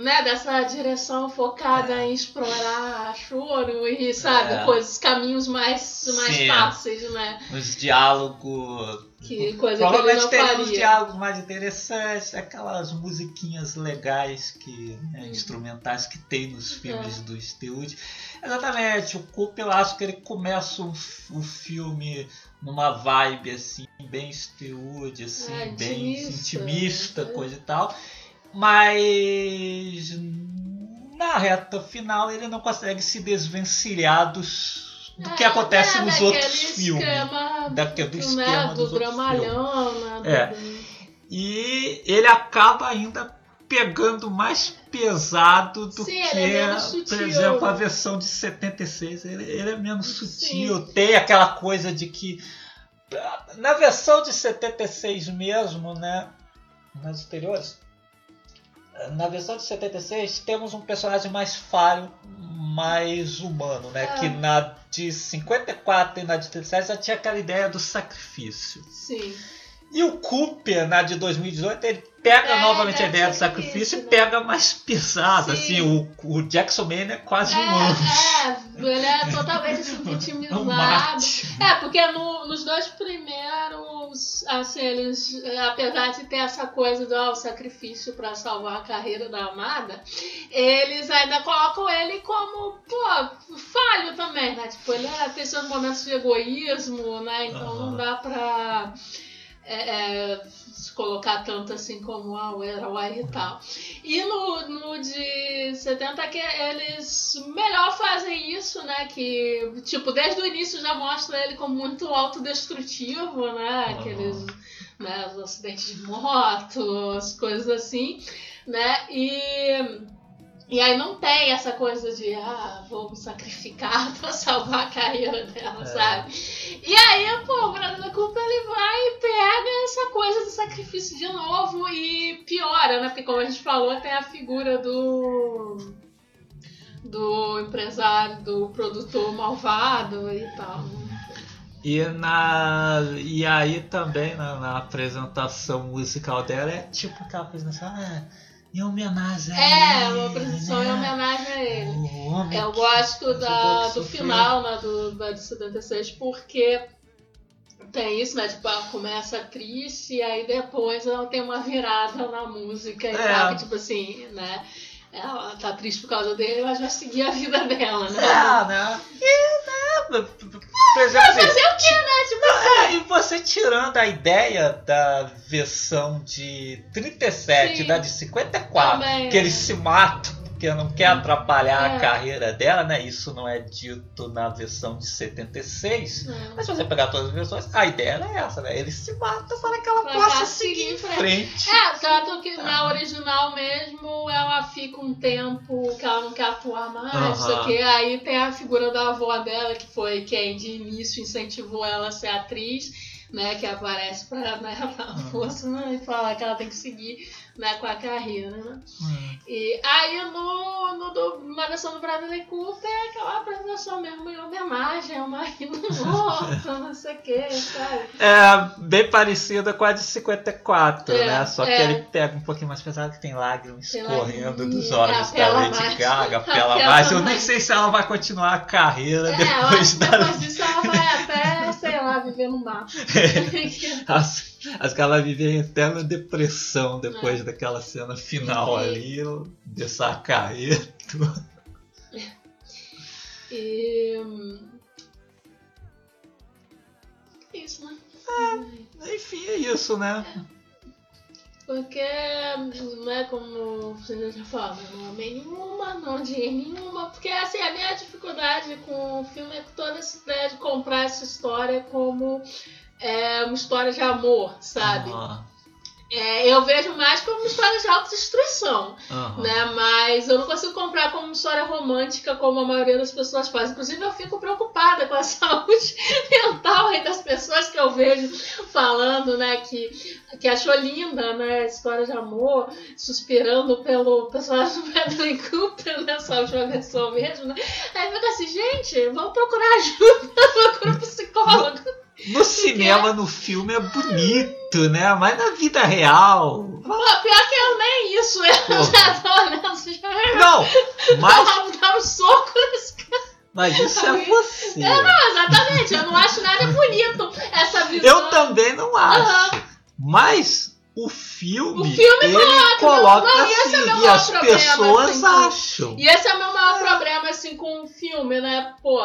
Né, dessa direção focada em explorar choro e, sabe, É. coisas, caminhos mais, mais Sim. fáceis, né? Os diálogos. Que coisa que ele Provavelmente não teria uns diálogos mais interessantes, aquelas musiquinhas legais que né, Hum. instrumentais que tem nos filmes É. do Eastwood. Exatamente, o Coop eu acho que ele começa o, o filme numa vibe assim, bem Eastwood, assim, É, bem intimista, intimista, né? coisa e tal. Mas na reta final ele não consegue se desvencilhar dos, do que É, acontece é, nos daquele outros filmes. Esquema, Daquele do né, esquema do dramalhão, né? É. E ele acaba ainda pegando mais pesado do Sim, que, é por exemplo, a versão de 76. Ele, ele é menos Sim. sutil. Tem aquela coisa de que. Na versão de 76 mesmo, né? Nas anteriores. Na versão de 76 temos um personagem mais falho, mais humano, né? É. Que na de 54 e na de 37 já tinha aquela ideia do sacrifício. Sim. E o Cooper, na de 2018, ele pega É, novamente a é ideia do sacrifício, e né? pega mais pesado. Sim. Assim, o, o Jackson Man é quase um anjo. É, é, ele é totalmente assim, É um. É, porque no- nos dois primeiros, assim, eles, apesar de ter essa coisa do ah, sacrifício pra salvar a carreira da amada, eles ainda colocam ele como, pô, falho também, né? Tipo, ele é, tem seus momentos de egoísmo, né? Então não Aham. dá pra é, é, se colocar tanto assim como ah, o herói e tal. E no, no de 70 que eles melhor fazem isso, né? Que, tipo, desde o início já mostra ele como muito autodestrutivo, né? Aqueles né, os acidentes de moto, as coisas assim, né? E, e aí não tem essa coisa de, ah, vou me sacrificar pra salvar a carreira dela, É. sabe? E aí, pô, o Bradley Cooper ele vai e pega essa coisa do sacrifício de novo e piora, né? Porque como a gente falou, tem a figura do do empresário, do produtor malvado e tal. E, na, e aí também na, na apresentação musical dela é tipo aquela apresentação ah, em homenagem a É, ele, uma apresentação em né? homenagem a ele. O homem Eu gosto da, do sofreu. final, né, do, de 76, porque tem isso, né? Tipo, ela começa triste e aí depois ela tem uma virada na música e É. tal, que tipo assim, né? Ela tá triste por causa dele, mas vai seguir a vida dela, né? É, né? E, né? Por exemplo, assim, Fazer o quê, né? Tipo, É, e você tirando a ideia da versão de 37 Sim. da de 54, Também, que eles se matam porque não quer atrapalhar É. a carreira dela, né? Isso não é dito na versão de 76. não. Mas se você pegar todas as versões, a ideia é essa, né? Eles se matam para que ela Pra possa seguir em em frente. É, tanto que na original mesmo ela fica um tempo que ela não quer atuar mais, o quê. Aí tem a figura da avó dela, que foi quem de início incentivou ela a ser atriz. né, que aparece pra né, dar força né, e falar que ela tem que seguir né, com a carreira, né? Hum. E aí no, no do, versão do Bradley Cooper é aquela apresentação mesmo em homenagem ao marido morto, não sei o que, sabe? É bem parecida com a de 54, É, né? Só que é. ele pega um pouquinho mais pesado que tem lágrimas Tem correndo lágrimas, dos olhos da Lady mais. Gaga, apela Apela mais. Eu nem mais. sei se ela vai continuar a carreira É, depois que da. depois disso ela vai até, lá, viver no. As, as que ela vive em eterna depressão depois É. daquela cena final Uhum. ali, dessa carreira. e. hum, é Isso, né? Enfim, é isso, né? Porque, é como você já falou, não amei nenhuma, não odiei nenhuma. Porque, assim, a minha dificuldade com o filme é toda essa ideia de comprar essa história como é, uma história de amor, sabe? Aham, É, eu vejo mais como história de autodestruição. aham. né? Mas eu não consigo comprar como história romântica como a maioria das pessoas faz. Inclusive, eu fico preocupada com a saúde mental aí das pessoas que eu vejo falando, né, que, que achou linda, né, a história de amor, suspirando pelo personagem do Bradley Cooper nessa última versão mesmo, né? Aí fica assim, gente, vamos procurar ajuda, procura um psicólogo. No cinema, no filme é bonito, né? Mas na vida real. Pô, pior que eu nem isso, eu Porra. já tô já Não! Mas, dá dar um soco nesse mas isso é você. Não, exatamente, eu não acho nada bonito essa visão. Eu também não acho. Mas o filme, O filme ele coloca, coloca não, e esse assim, é e as problema, pessoas assim, acham. E esse é o meu maior problema, assim, com o filme, né? Pô,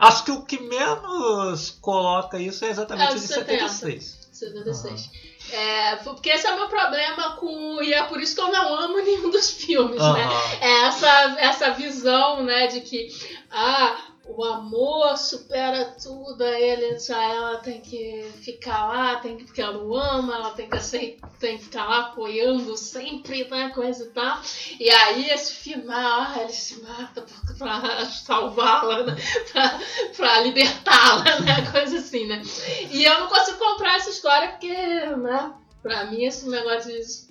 Acho que o que menos coloca isso é exatamente É o de 70. 76. 76. É, porque esse é o meu problema com. E é por isso que eu não amo nenhum dos filmes, né? Aham. É essa, essa visão, né, de que ah, o amor supera tudo, aí ele, já ela tem que ficar lá, tem que, porque ela o ama, ela tem que, aceitar, tem que ficar lá apoiando sempre, né, coisa e tal. E aí esse final, ah, ele se mata pra salvá-la, né, pra, pra libertá-la, né, coisa assim, né. E eu não consigo comprar essa história porque, né, pra mim esse negócio de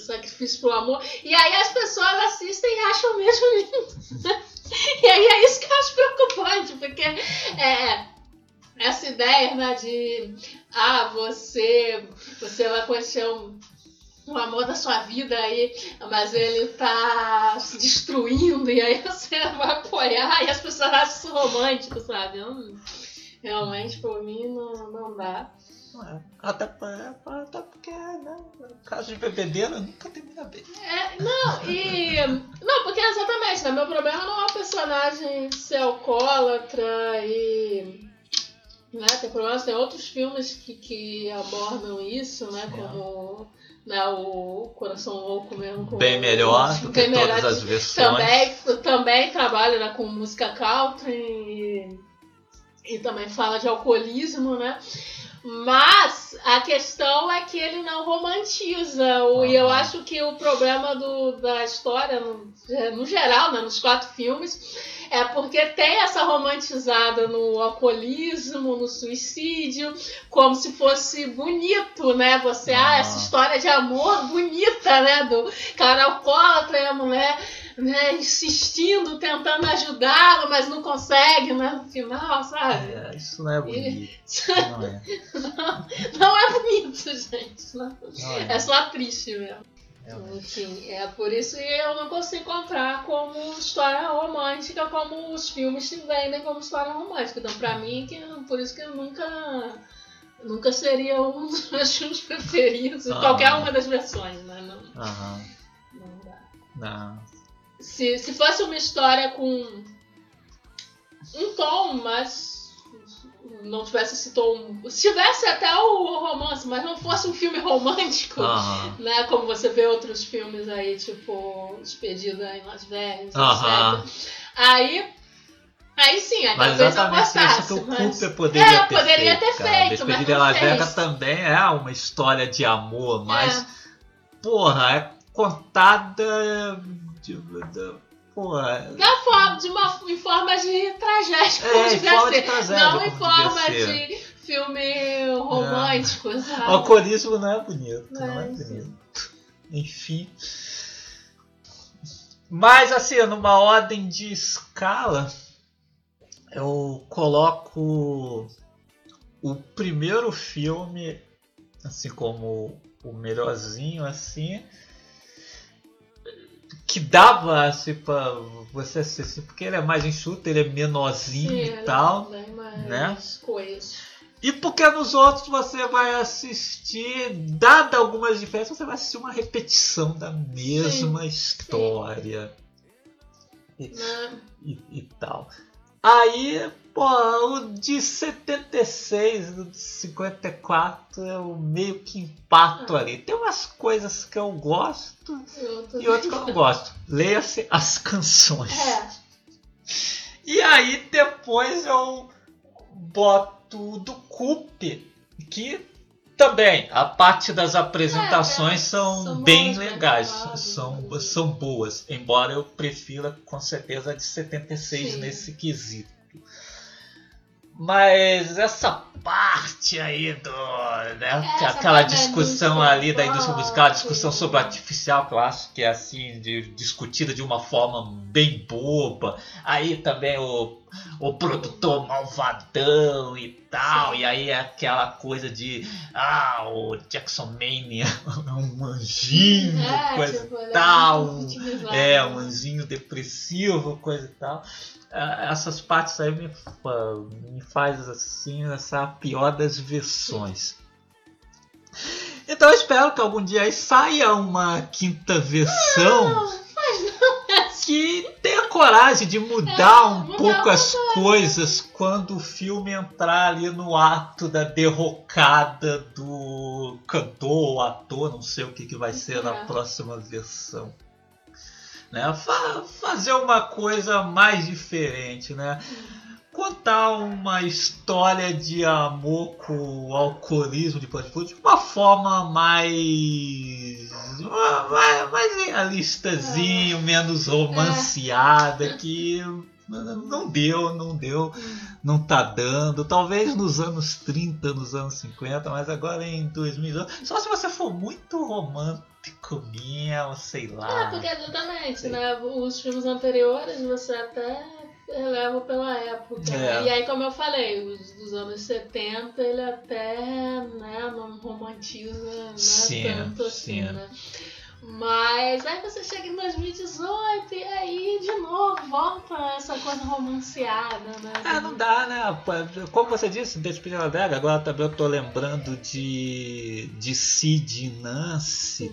sacrifício pro amor. E aí as pessoas assistem e acham mesmo lindo. e aí é isso que eu acho preocupante, porque é, essa ideia né, de ah, você, você vai conhecer um, um amor da sua vida aí, mas ele tá se destruindo, e aí você vai apoiar e as pessoas acham isso romântico, sabe? Não- realmente, por mim, não, não dá. É, Até, pra- até porque, né? No caso de bebedeira, nunca termina bem. É, não, e. Não, porque exatamente, né? Meu problema não é o personagem ser alcoólatra e. Né, tem problemas, tem outros filmes que, que abordam isso, né? É. Como né, o Coração Louco mesmo. com- Bem melhor do que bem melhor todas as versões. também, também trabalha né, com música country e, e também fala de alcoolismo, né? Mas a questão é que ele não romantiza. E eu acho que o problema do, da história, no, no geral, né, nos quatro filmes, é porque tem essa romantizada no alcoolismo, no suicídio, como se fosse bonito, né? Você, ah, Ah. essa história de amor bonita, né? Do cara alcoólatra e a mulher né, insistindo, tentando ajudá-lo, mas não consegue, né? No final, sabe? É, isso não é bonito. Não é. Não é bonito, gente. Não. Não é. É só triste mesmo. Realmente. Enfim, é por isso que eu não consigo comprar como história romântica, como os filmes se vendem como história romântica. Então, pra mim, que, por isso que eu nunca. Nunca seria um dos meus filmes preferidos, Ah. qualquer uma das versões, né? Não, Aham. não dá. Não. Se, se fosse uma história com um tom, mas não tivesse esse tom. Se tivesse até o romance, mas não fosse um filme romântico, Aham. né? Como você vê outros filmes aí, tipo Despedida em Las Vegas, Aham. etc. Aí. Aí sim, aí Mas talvez eu exatamente gostasse. isso que o mas... Cooper poderia É, ter poderia feito. ter cara. feito, Despedida de não Las. Vegas também é uma história de amor, mas, É. porra, é contada de, de, porra, Da forma, de uma, em forma de tragédia, como É, devia de tragédia, não em forma de filme romântico, é. sabe? O alcoolismo não é bonito, não, não é, é bonito. Enfim. Mas assim, numa ordem de escala, eu coloco o primeiro filme, assim como o melhorzinho, assim, que dava assim, pra você assistir, porque ele é mais enxuto, ele é menorzinho Sim, e tal. É né? Coisas. E porque nos outros você vai assistir, dada algumas diferenças, você vai assistir uma repetição da mesma sim, história. Sim. E, né? e, e, tal. Aí, pô, o de 76, o de 54, eu meio que empato ah. ali. Tem umas coisas que eu gosto eu e outras que eu não gosto. Leia-se as canções. É. E aí depois eu boto do Coupe, que também a parte das apresentações é, são, são, bem boas, legais, são, são boas, embora eu prefira com certeza a de 76 Sim. nesse quesito. Mas essa parte aí do. Né, essa aquela discussão ali da indústria musical, a discussão sobre o artificial, que eu acho que é assim, de, discutida de uma forma bem boba. Aí também o, o produtor malvadão e tal. E aí é aquela coisa de. Ah, o Jackson Mania é um anjinho, é, coisa tipo, e tal. É, é, um anjinho depressivo, coisa e tal. É, essas partes aí me, me faz assim essa pior das versões. Então eu espero que algum dia aí saia uma quinta versão não, não. que tenha coragem de mudar é, um pouco as coisas quando o filme entrar ali no ato da derrocada do cantor, ator, não sei o que, que vai ser é. na próxima versão né? Fa fazer uma coisa mais diferente, né? Contar uma história de amor com o alcoolismo de Pantiput de uma forma mais, mais, mais realistazinho, menos romanceada, que não deu, não deu, não tá dando. Talvez nos anos 30, nos anos 50, mas agora em 2012. Só se você for muito romântico mesmo, sei lá. É, porque exatamente, né? Os filmes anteriores você até releva pela época. É. E aí, como eu falei, os dos anos 70 ele até né, não romantiza né, sim, tanto assim, sim. né? Mas aí você chega em 2018 e aí de novo volta essa coisa romanceada, né? Ah, não dá, né? Como você disse, Despedida Vega, agora também eu tô lembrando de, de Sid e Nancy.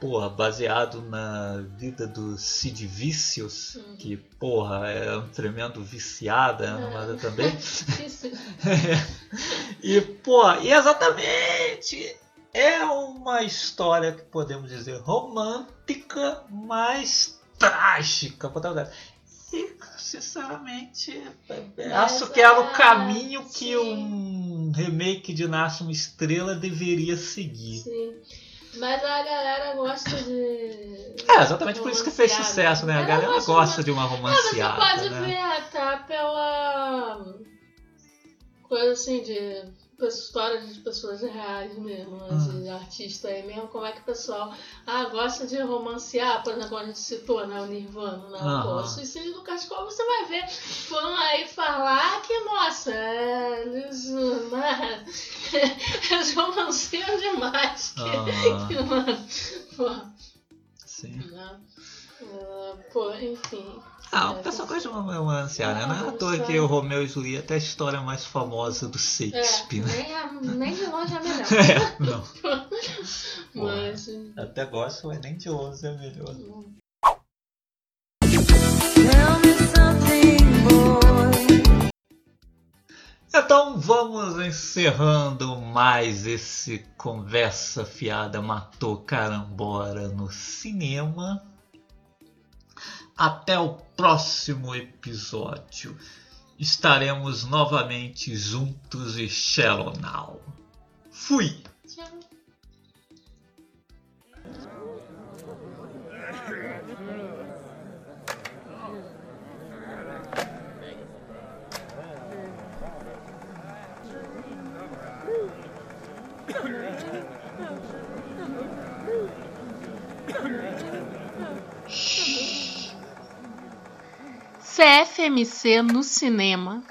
Porra, baseado na vida do Sid uhum. que, porra, é um tremendo viciado, é uma também. e, porra, e exatamente é uma história que podemos dizer romântica, mas trágica. E, sinceramente, mas acho que era o caminho que um remake de Nasce uma Estrela deveria seguir. Sim. Mas a galera gosta de. É, exatamente por isso que fez sucesso, né? A galera gosta de uma romanceada. Mas você pode né? ver até pela. coisa assim de histórias de pessoas reais mesmo, né, de uhum. artista aí mesmo, como é que o pessoal ah, gosta de romancear, por exemplo, a gente citou né, o Nirvana, né, pô, o Suicídio do Cascol, você vai ver fã aí falar que, nossa, é, eles, né, eles romanceiam demais, que, que, mano, pô, Sim. Né, uh, pô, enfim... Ah, o pessoal gosta de romancear, né? Não é à toa que o Romeu e Julieta é a história mais famosa do Shakespeare. É, nem, a, nem de longe é melhor. É, não. mas... Até gosto, mas nem de longe é melhor. Então vamos encerrando mais esse Conversa Fiada Matou Carambora no cinema. Até o próximo episódio. Estaremos novamente juntos e Shallow. Fui! CFMC no cinema.